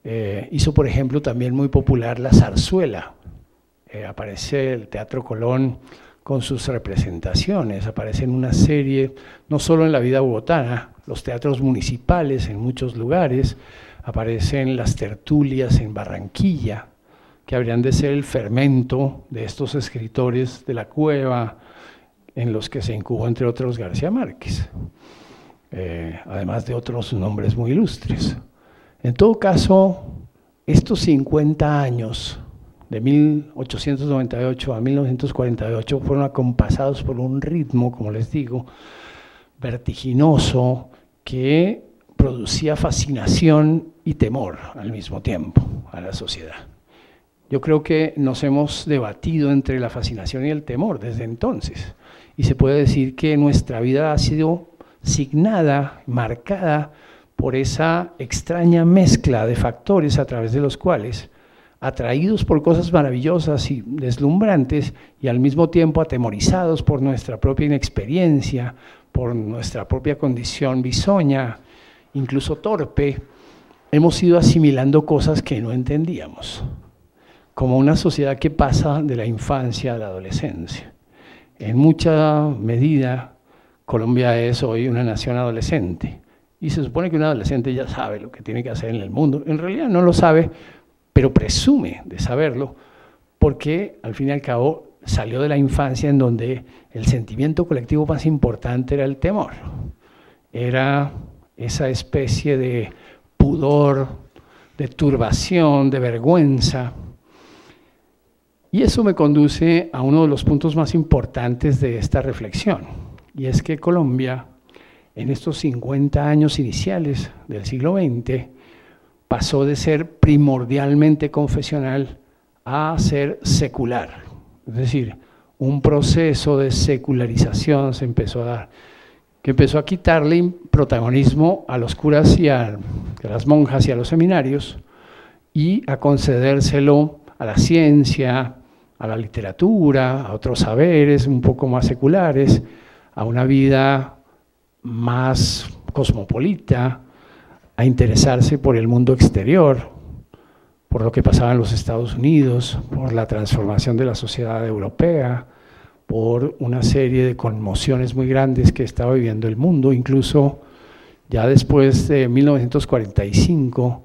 Eh, hizo, por ejemplo, también muy popular la zarzuela. Eh, aparece el Teatro Colón con sus representaciones, aparece en una serie, no solo en la vida bogotana, los teatros municipales en muchos lugares, aparecen las tertulias en Barranquilla, que habrían de ser el fermento de estos escritores de la cueva, en los que se incubó, entre otros, García Márquez, eh, además de otros nombres muy ilustres. En todo caso, estos 50 años, de 1898 a 1948, fueron acompasados por un ritmo, como les digo, vertiginoso, que producía fascinación y temor al mismo tiempo a la sociedad. Yo creo que nos hemos debatido entre la fascinación y el temor desde entonces. Y se puede decir que nuestra vida ha sido signada, marcada por esa extraña mezcla de factores a través de los cuales, atraídos por cosas maravillosas y deslumbrantes y al mismo tiempo atemorizados por nuestra propia inexperiencia, por nuestra propia condición bisoña, incluso torpe, hemos ido asimilando cosas que no entendíamos como una sociedad que pasa de la infancia a la adolescencia. En mucha medida, Colombia es hoy una nación adolescente. Y se supone que un adolescente ya sabe lo que tiene que hacer en el mundo. En realidad no lo sabe, pero presume de saberlo, porque al fin y al cabo salió de la infancia en donde el sentimiento colectivo más importante era el temor. Era esa especie de pudor, de turbación, de vergüenza, y eso me conduce a uno de los puntos más importantes de esta reflexión, y es que Colombia, en estos 50 años iniciales del siglo XX, pasó de ser primordialmente confesional a ser secular. Es decir, un proceso de secularización se empezó a dar, que empezó a quitarle protagonismo a los curas y a, a las monjas y a los seminarios y a concedérselo a la ciencia, a la literatura, a otros saberes un poco más seculares, a una vida más cosmopolita, a interesarse por el mundo exterior, por lo que pasaba en los Estados Unidos, por la transformación de la sociedad europea, por una serie de conmociones muy grandes que estaba viviendo el mundo, incluso ya después de 1945,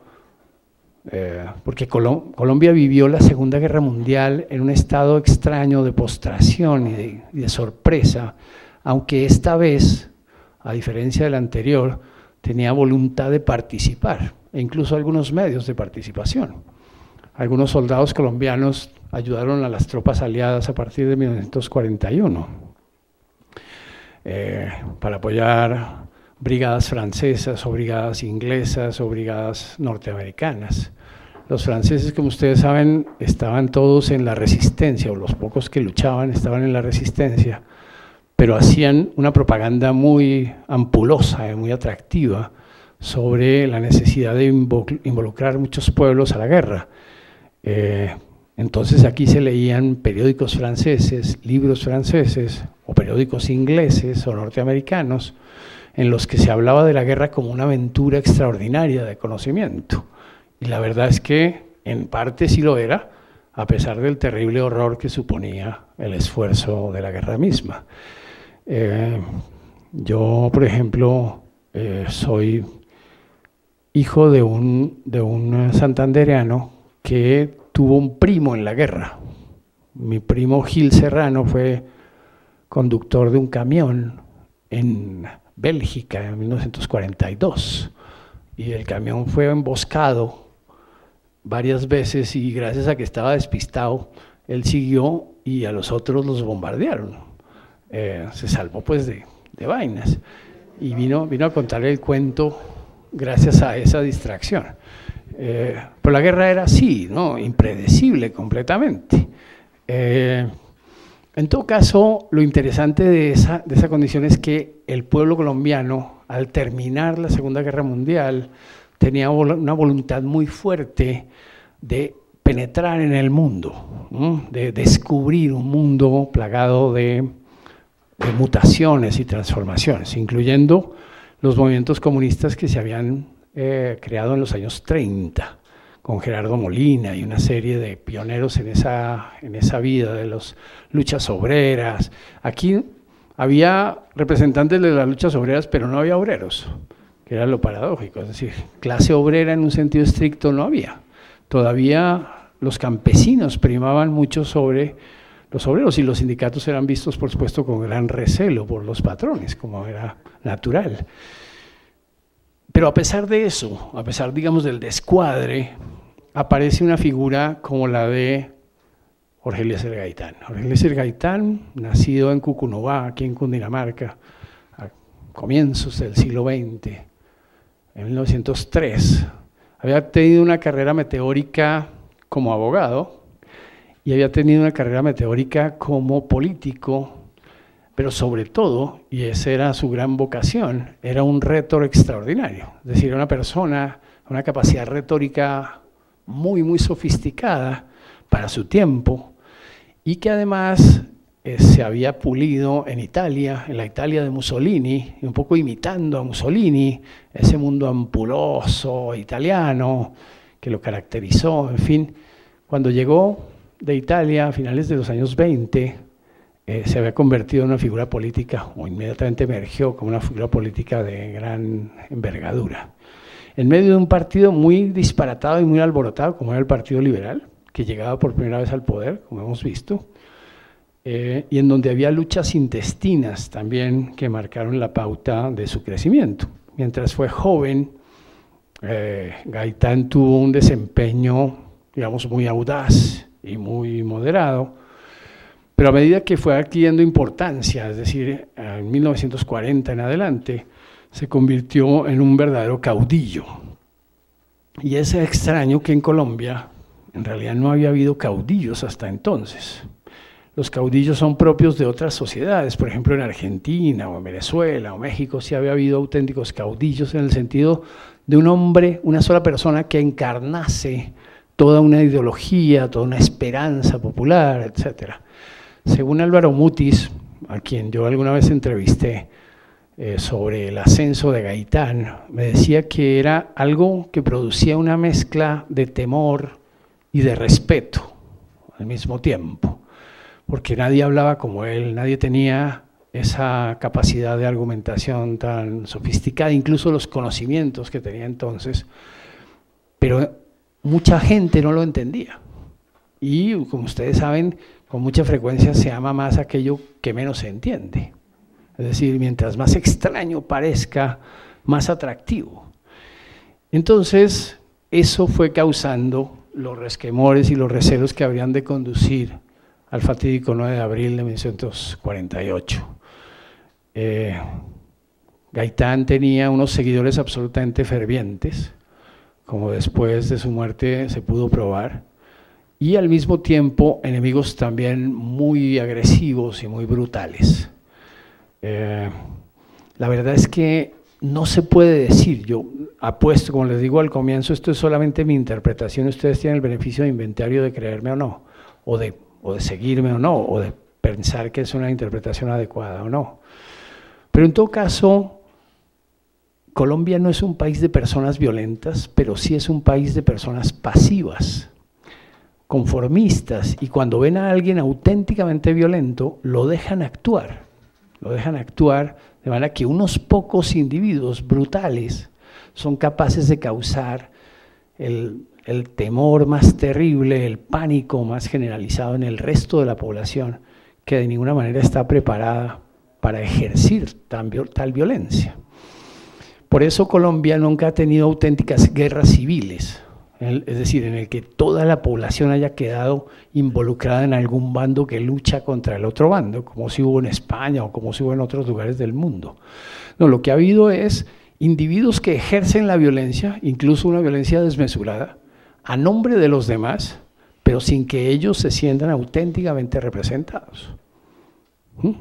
eh, porque Colombia vivió la Segunda Guerra Mundial en un estado extraño de postración y de, sorpresa, aunque esta vez, a diferencia de la anterior, tenía voluntad de participar, e incluso algunos medios de participación. Algunos soldados colombianos ayudaron a las tropas aliadas a partir de 1941 eh, para apoyar brigadas francesas o brigadas inglesas o brigadas norteamericanas. Los franceses, como ustedes saben, estaban todos en la resistencia, o los pocos que luchaban estaban en la resistencia, pero hacían una propaganda muy ampulosa y muy atractiva sobre la necesidad de involucrar muchos pueblos a la guerra. Eh, entonces aquí se leían periódicos franceses, libros franceses o periódicos ingleses o norteamericanos, en los que se hablaba de la guerra como una aventura extraordinaria de conocimiento. Y la verdad es que en parte sí lo era, a pesar del terrible horror que suponía el esfuerzo de la guerra misma. Eh, yo, por ejemplo, eh, soy hijo de un, de un santandereano que tuvo un primo en la guerra. Mi primo Gil Serrano fue conductor de un camión en Bélgica en 1942 y el camión fue emboscado varias veces y gracias a que estaba despistado, él siguió y a los otros los bombardearon. Eh, se salvó pues de, vainas y vino, vino a contarle el cuento gracias a esa distracción. Eh, pero la guerra era así, ¿no? impredecible completamente. Eh, en todo caso, lo interesante de esa, de esa condición es que el pueblo colombiano, al terminar la Segunda Guerra Mundial, tenía una voluntad muy fuerte de penetrar en el mundo, de descubrir un mundo plagado de mutaciones y transformaciones, incluyendo los movimientos comunistas que se habían eh, creado en los años 30, con Gerardo Molina y una serie de pioneros en esa, en esa vida de las luchas obreras. Aquí había representantes de las luchas obreras, pero no había obreros, que era lo paradójico, es decir, clase obrera en un sentido estricto no había. Todavía los campesinos primaban mucho sobre los obreros y los sindicatos eran vistos, por supuesto, con gran recelo por los patrones, como era natural. Pero a pesar de eso, a pesar, digamos, del descuadre, aparece una figura como la de Jorge Eliezer Gaitán. Jorge Eliezer Gaitán, nacido en Cucunobá, aquí en Cundinamarca, a comienzos del siglo XX, en 1903, había tenido una carrera meteórica como abogado, y había tenido una carrera meteórica como político, pero sobre todo, y esa era su gran vocación, era un retor extraordinario, es decir, una persona, una capacidad retórica muy, muy sofisticada para su tiempo, y que además eh, se había pulido en Italia, en la Italia de Mussolini, un poco imitando a Mussolini, ese mundo ampuloso italiano que lo caracterizó, en fin, cuando llegó de Italia a finales de los años 20 eh, se había convertido en una figura política, o inmediatamente emergió como una figura política de gran envergadura. En medio de un partido muy disparatado y muy alborotado, como era el Partido Liberal, que llegaba por primera vez al poder, como hemos visto, eh, y en donde había luchas intestinas también que marcaron la pauta de su crecimiento. Mientras fue joven, eh, Gaitán tuvo un desempeño, digamos, muy audaz, y muy moderado, pero a medida que fue adquiriendo importancia, es decir, en 1940 en adelante, se convirtió en un verdadero caudillo. Y es extraño que en Colombia en realidad no había habido caudillos hasta entonces. Los caudillos son propios de otras sociedades, por ejemplo en Argentina o en Venezuela o México sí había habido auténticos caudillos en el sentido de un hombre, una sola persona que encarnase toda una ideología, toda una esperanza popular, etc. Según Álvaro Mutis, a quien yo alguna vez entrevisté eh, sobre el ascenso de Gaitán, me decía que era algo que producía una mezcla de temor y de respeto al mismo tiempo, porque nadie hablaba como él, nadie tenía esa capacidad de argumentación tan sofisticada, incluso los conocimientos que tenía entonces, pero mucha gente no lo entendía. Y como ustedes saben, con mucha frecuencia se ama más aquello que menos se entiende. Es decir, mientras más extraño parezca, más atractivo. Entonces, eso fue causando los resquemores y los recelos que habrían de conducir al fatídico 9 de abril de 1948. Eh, Gaitán tenía unos seguidores absolutamente fervientes, como después de su muerte se pudo probar, y al mismo tiempo enemigos también muy agresivos y muy brutales. Eh, la verdad es que no se puede decir, yo apuesto, como les digo al comienzo, esto es solamente mi interpretación, ustedes tienen el beneficio de inventario de creerme o no, o de, o de seguirme o no, o de pensar que es una interpretación adecuada o no. Pero en todo caso, Colombia no es un país de personas violentas, pero sí es un país de personas pasivas, conformistas, y cuando ven a alguien auténticamente violento, lo dejan actuar, lo dejan actuar de manera que unos pocos individuos brutales son capaces de causar el, el temor más terrible, el pánico más generalizado en el resto de la población, que de ninguna manera está preparada para ejercer tal violencia. Por eso Colombia nunca ha tenido auténticas guerras civiles, es decir, en el que toda la población haya quedado involucrada en algún bando que lucha contra el otro bando, como si hubo en España o como si hubo en otros lugares del mundo. No, lo que ha habido es individuos que ejercen la violencia, incluso una violencia desmesurada, a nombre de los demás, pero sin que ellos se sientan auténticamente representados. ¿Mm?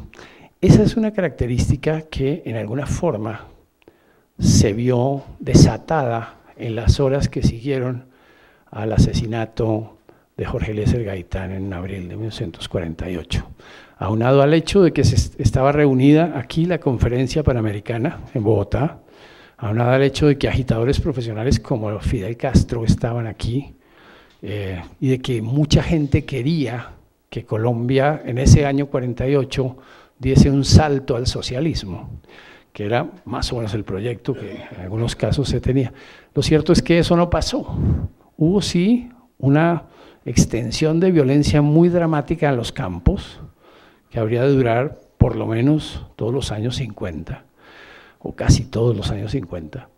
Esa es una característica que en alguna forma se vio desatada en las horas que siguieron al asesinato de Jorge Eliezer Gaitán en abril de 1948. Aunado al hecho de que se estaba reunida aquí la Conferencia Panamericana en Bogotá, aunado al hecho de que agitadores profesionales como Fidel Castro estaban aquí eh, y de que mucha gente quería que Colombia en ese año 48 diese un salto al socialismo, que era más o menos el proyecto que en algunos casos se tenía. Lo cierto es que eso no pasó. Hubo sí una extensión de violencia muy dramática en los campos, que habría de durar por lo menos todos los años 50, o casi todos los años 50.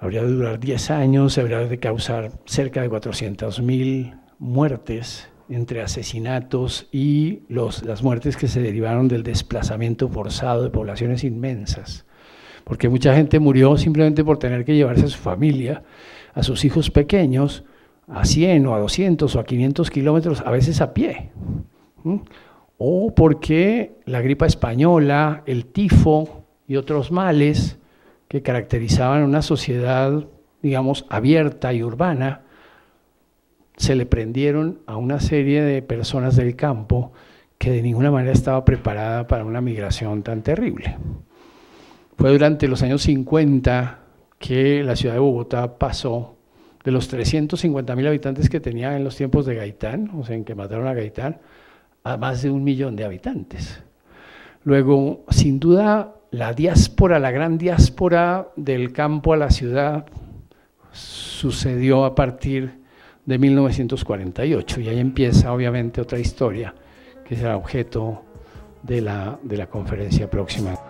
Habría de durar 10 años, habría de causar cerca de 400.000 muertes entre asesinatos y los, las muertes que se derivaron del desplazamiento forzado de poblaciones inmensas. Porque mucha gente murió simplemente por tener que llevarse a su familia, a sus hijos pequeños, a 100 o a 200 o a 500 kilómetros, a veces a pie. O porque la gripa española, el tifo y otros males que caracterizaban una sociedad, digamos, abierta y urbana, se le prendieron a una serie de personas del campo que de ninguna manera estaba preparada para una migración tan terrible. Fue durante los años 50 que la ciudad de Bogotá pasó de los 350 mil habitantes que tenía en los tiempos de Gaitán, o sea, en que mataron a Gaitán, a más de un millón de habitantes. Luego, sin duda, la diáspora, la gran diáspora del campo a la ciudad sucedió a partir de 1948 y ahí empieza obviamente otra historia que será objeto de la, de la conferencia próxima.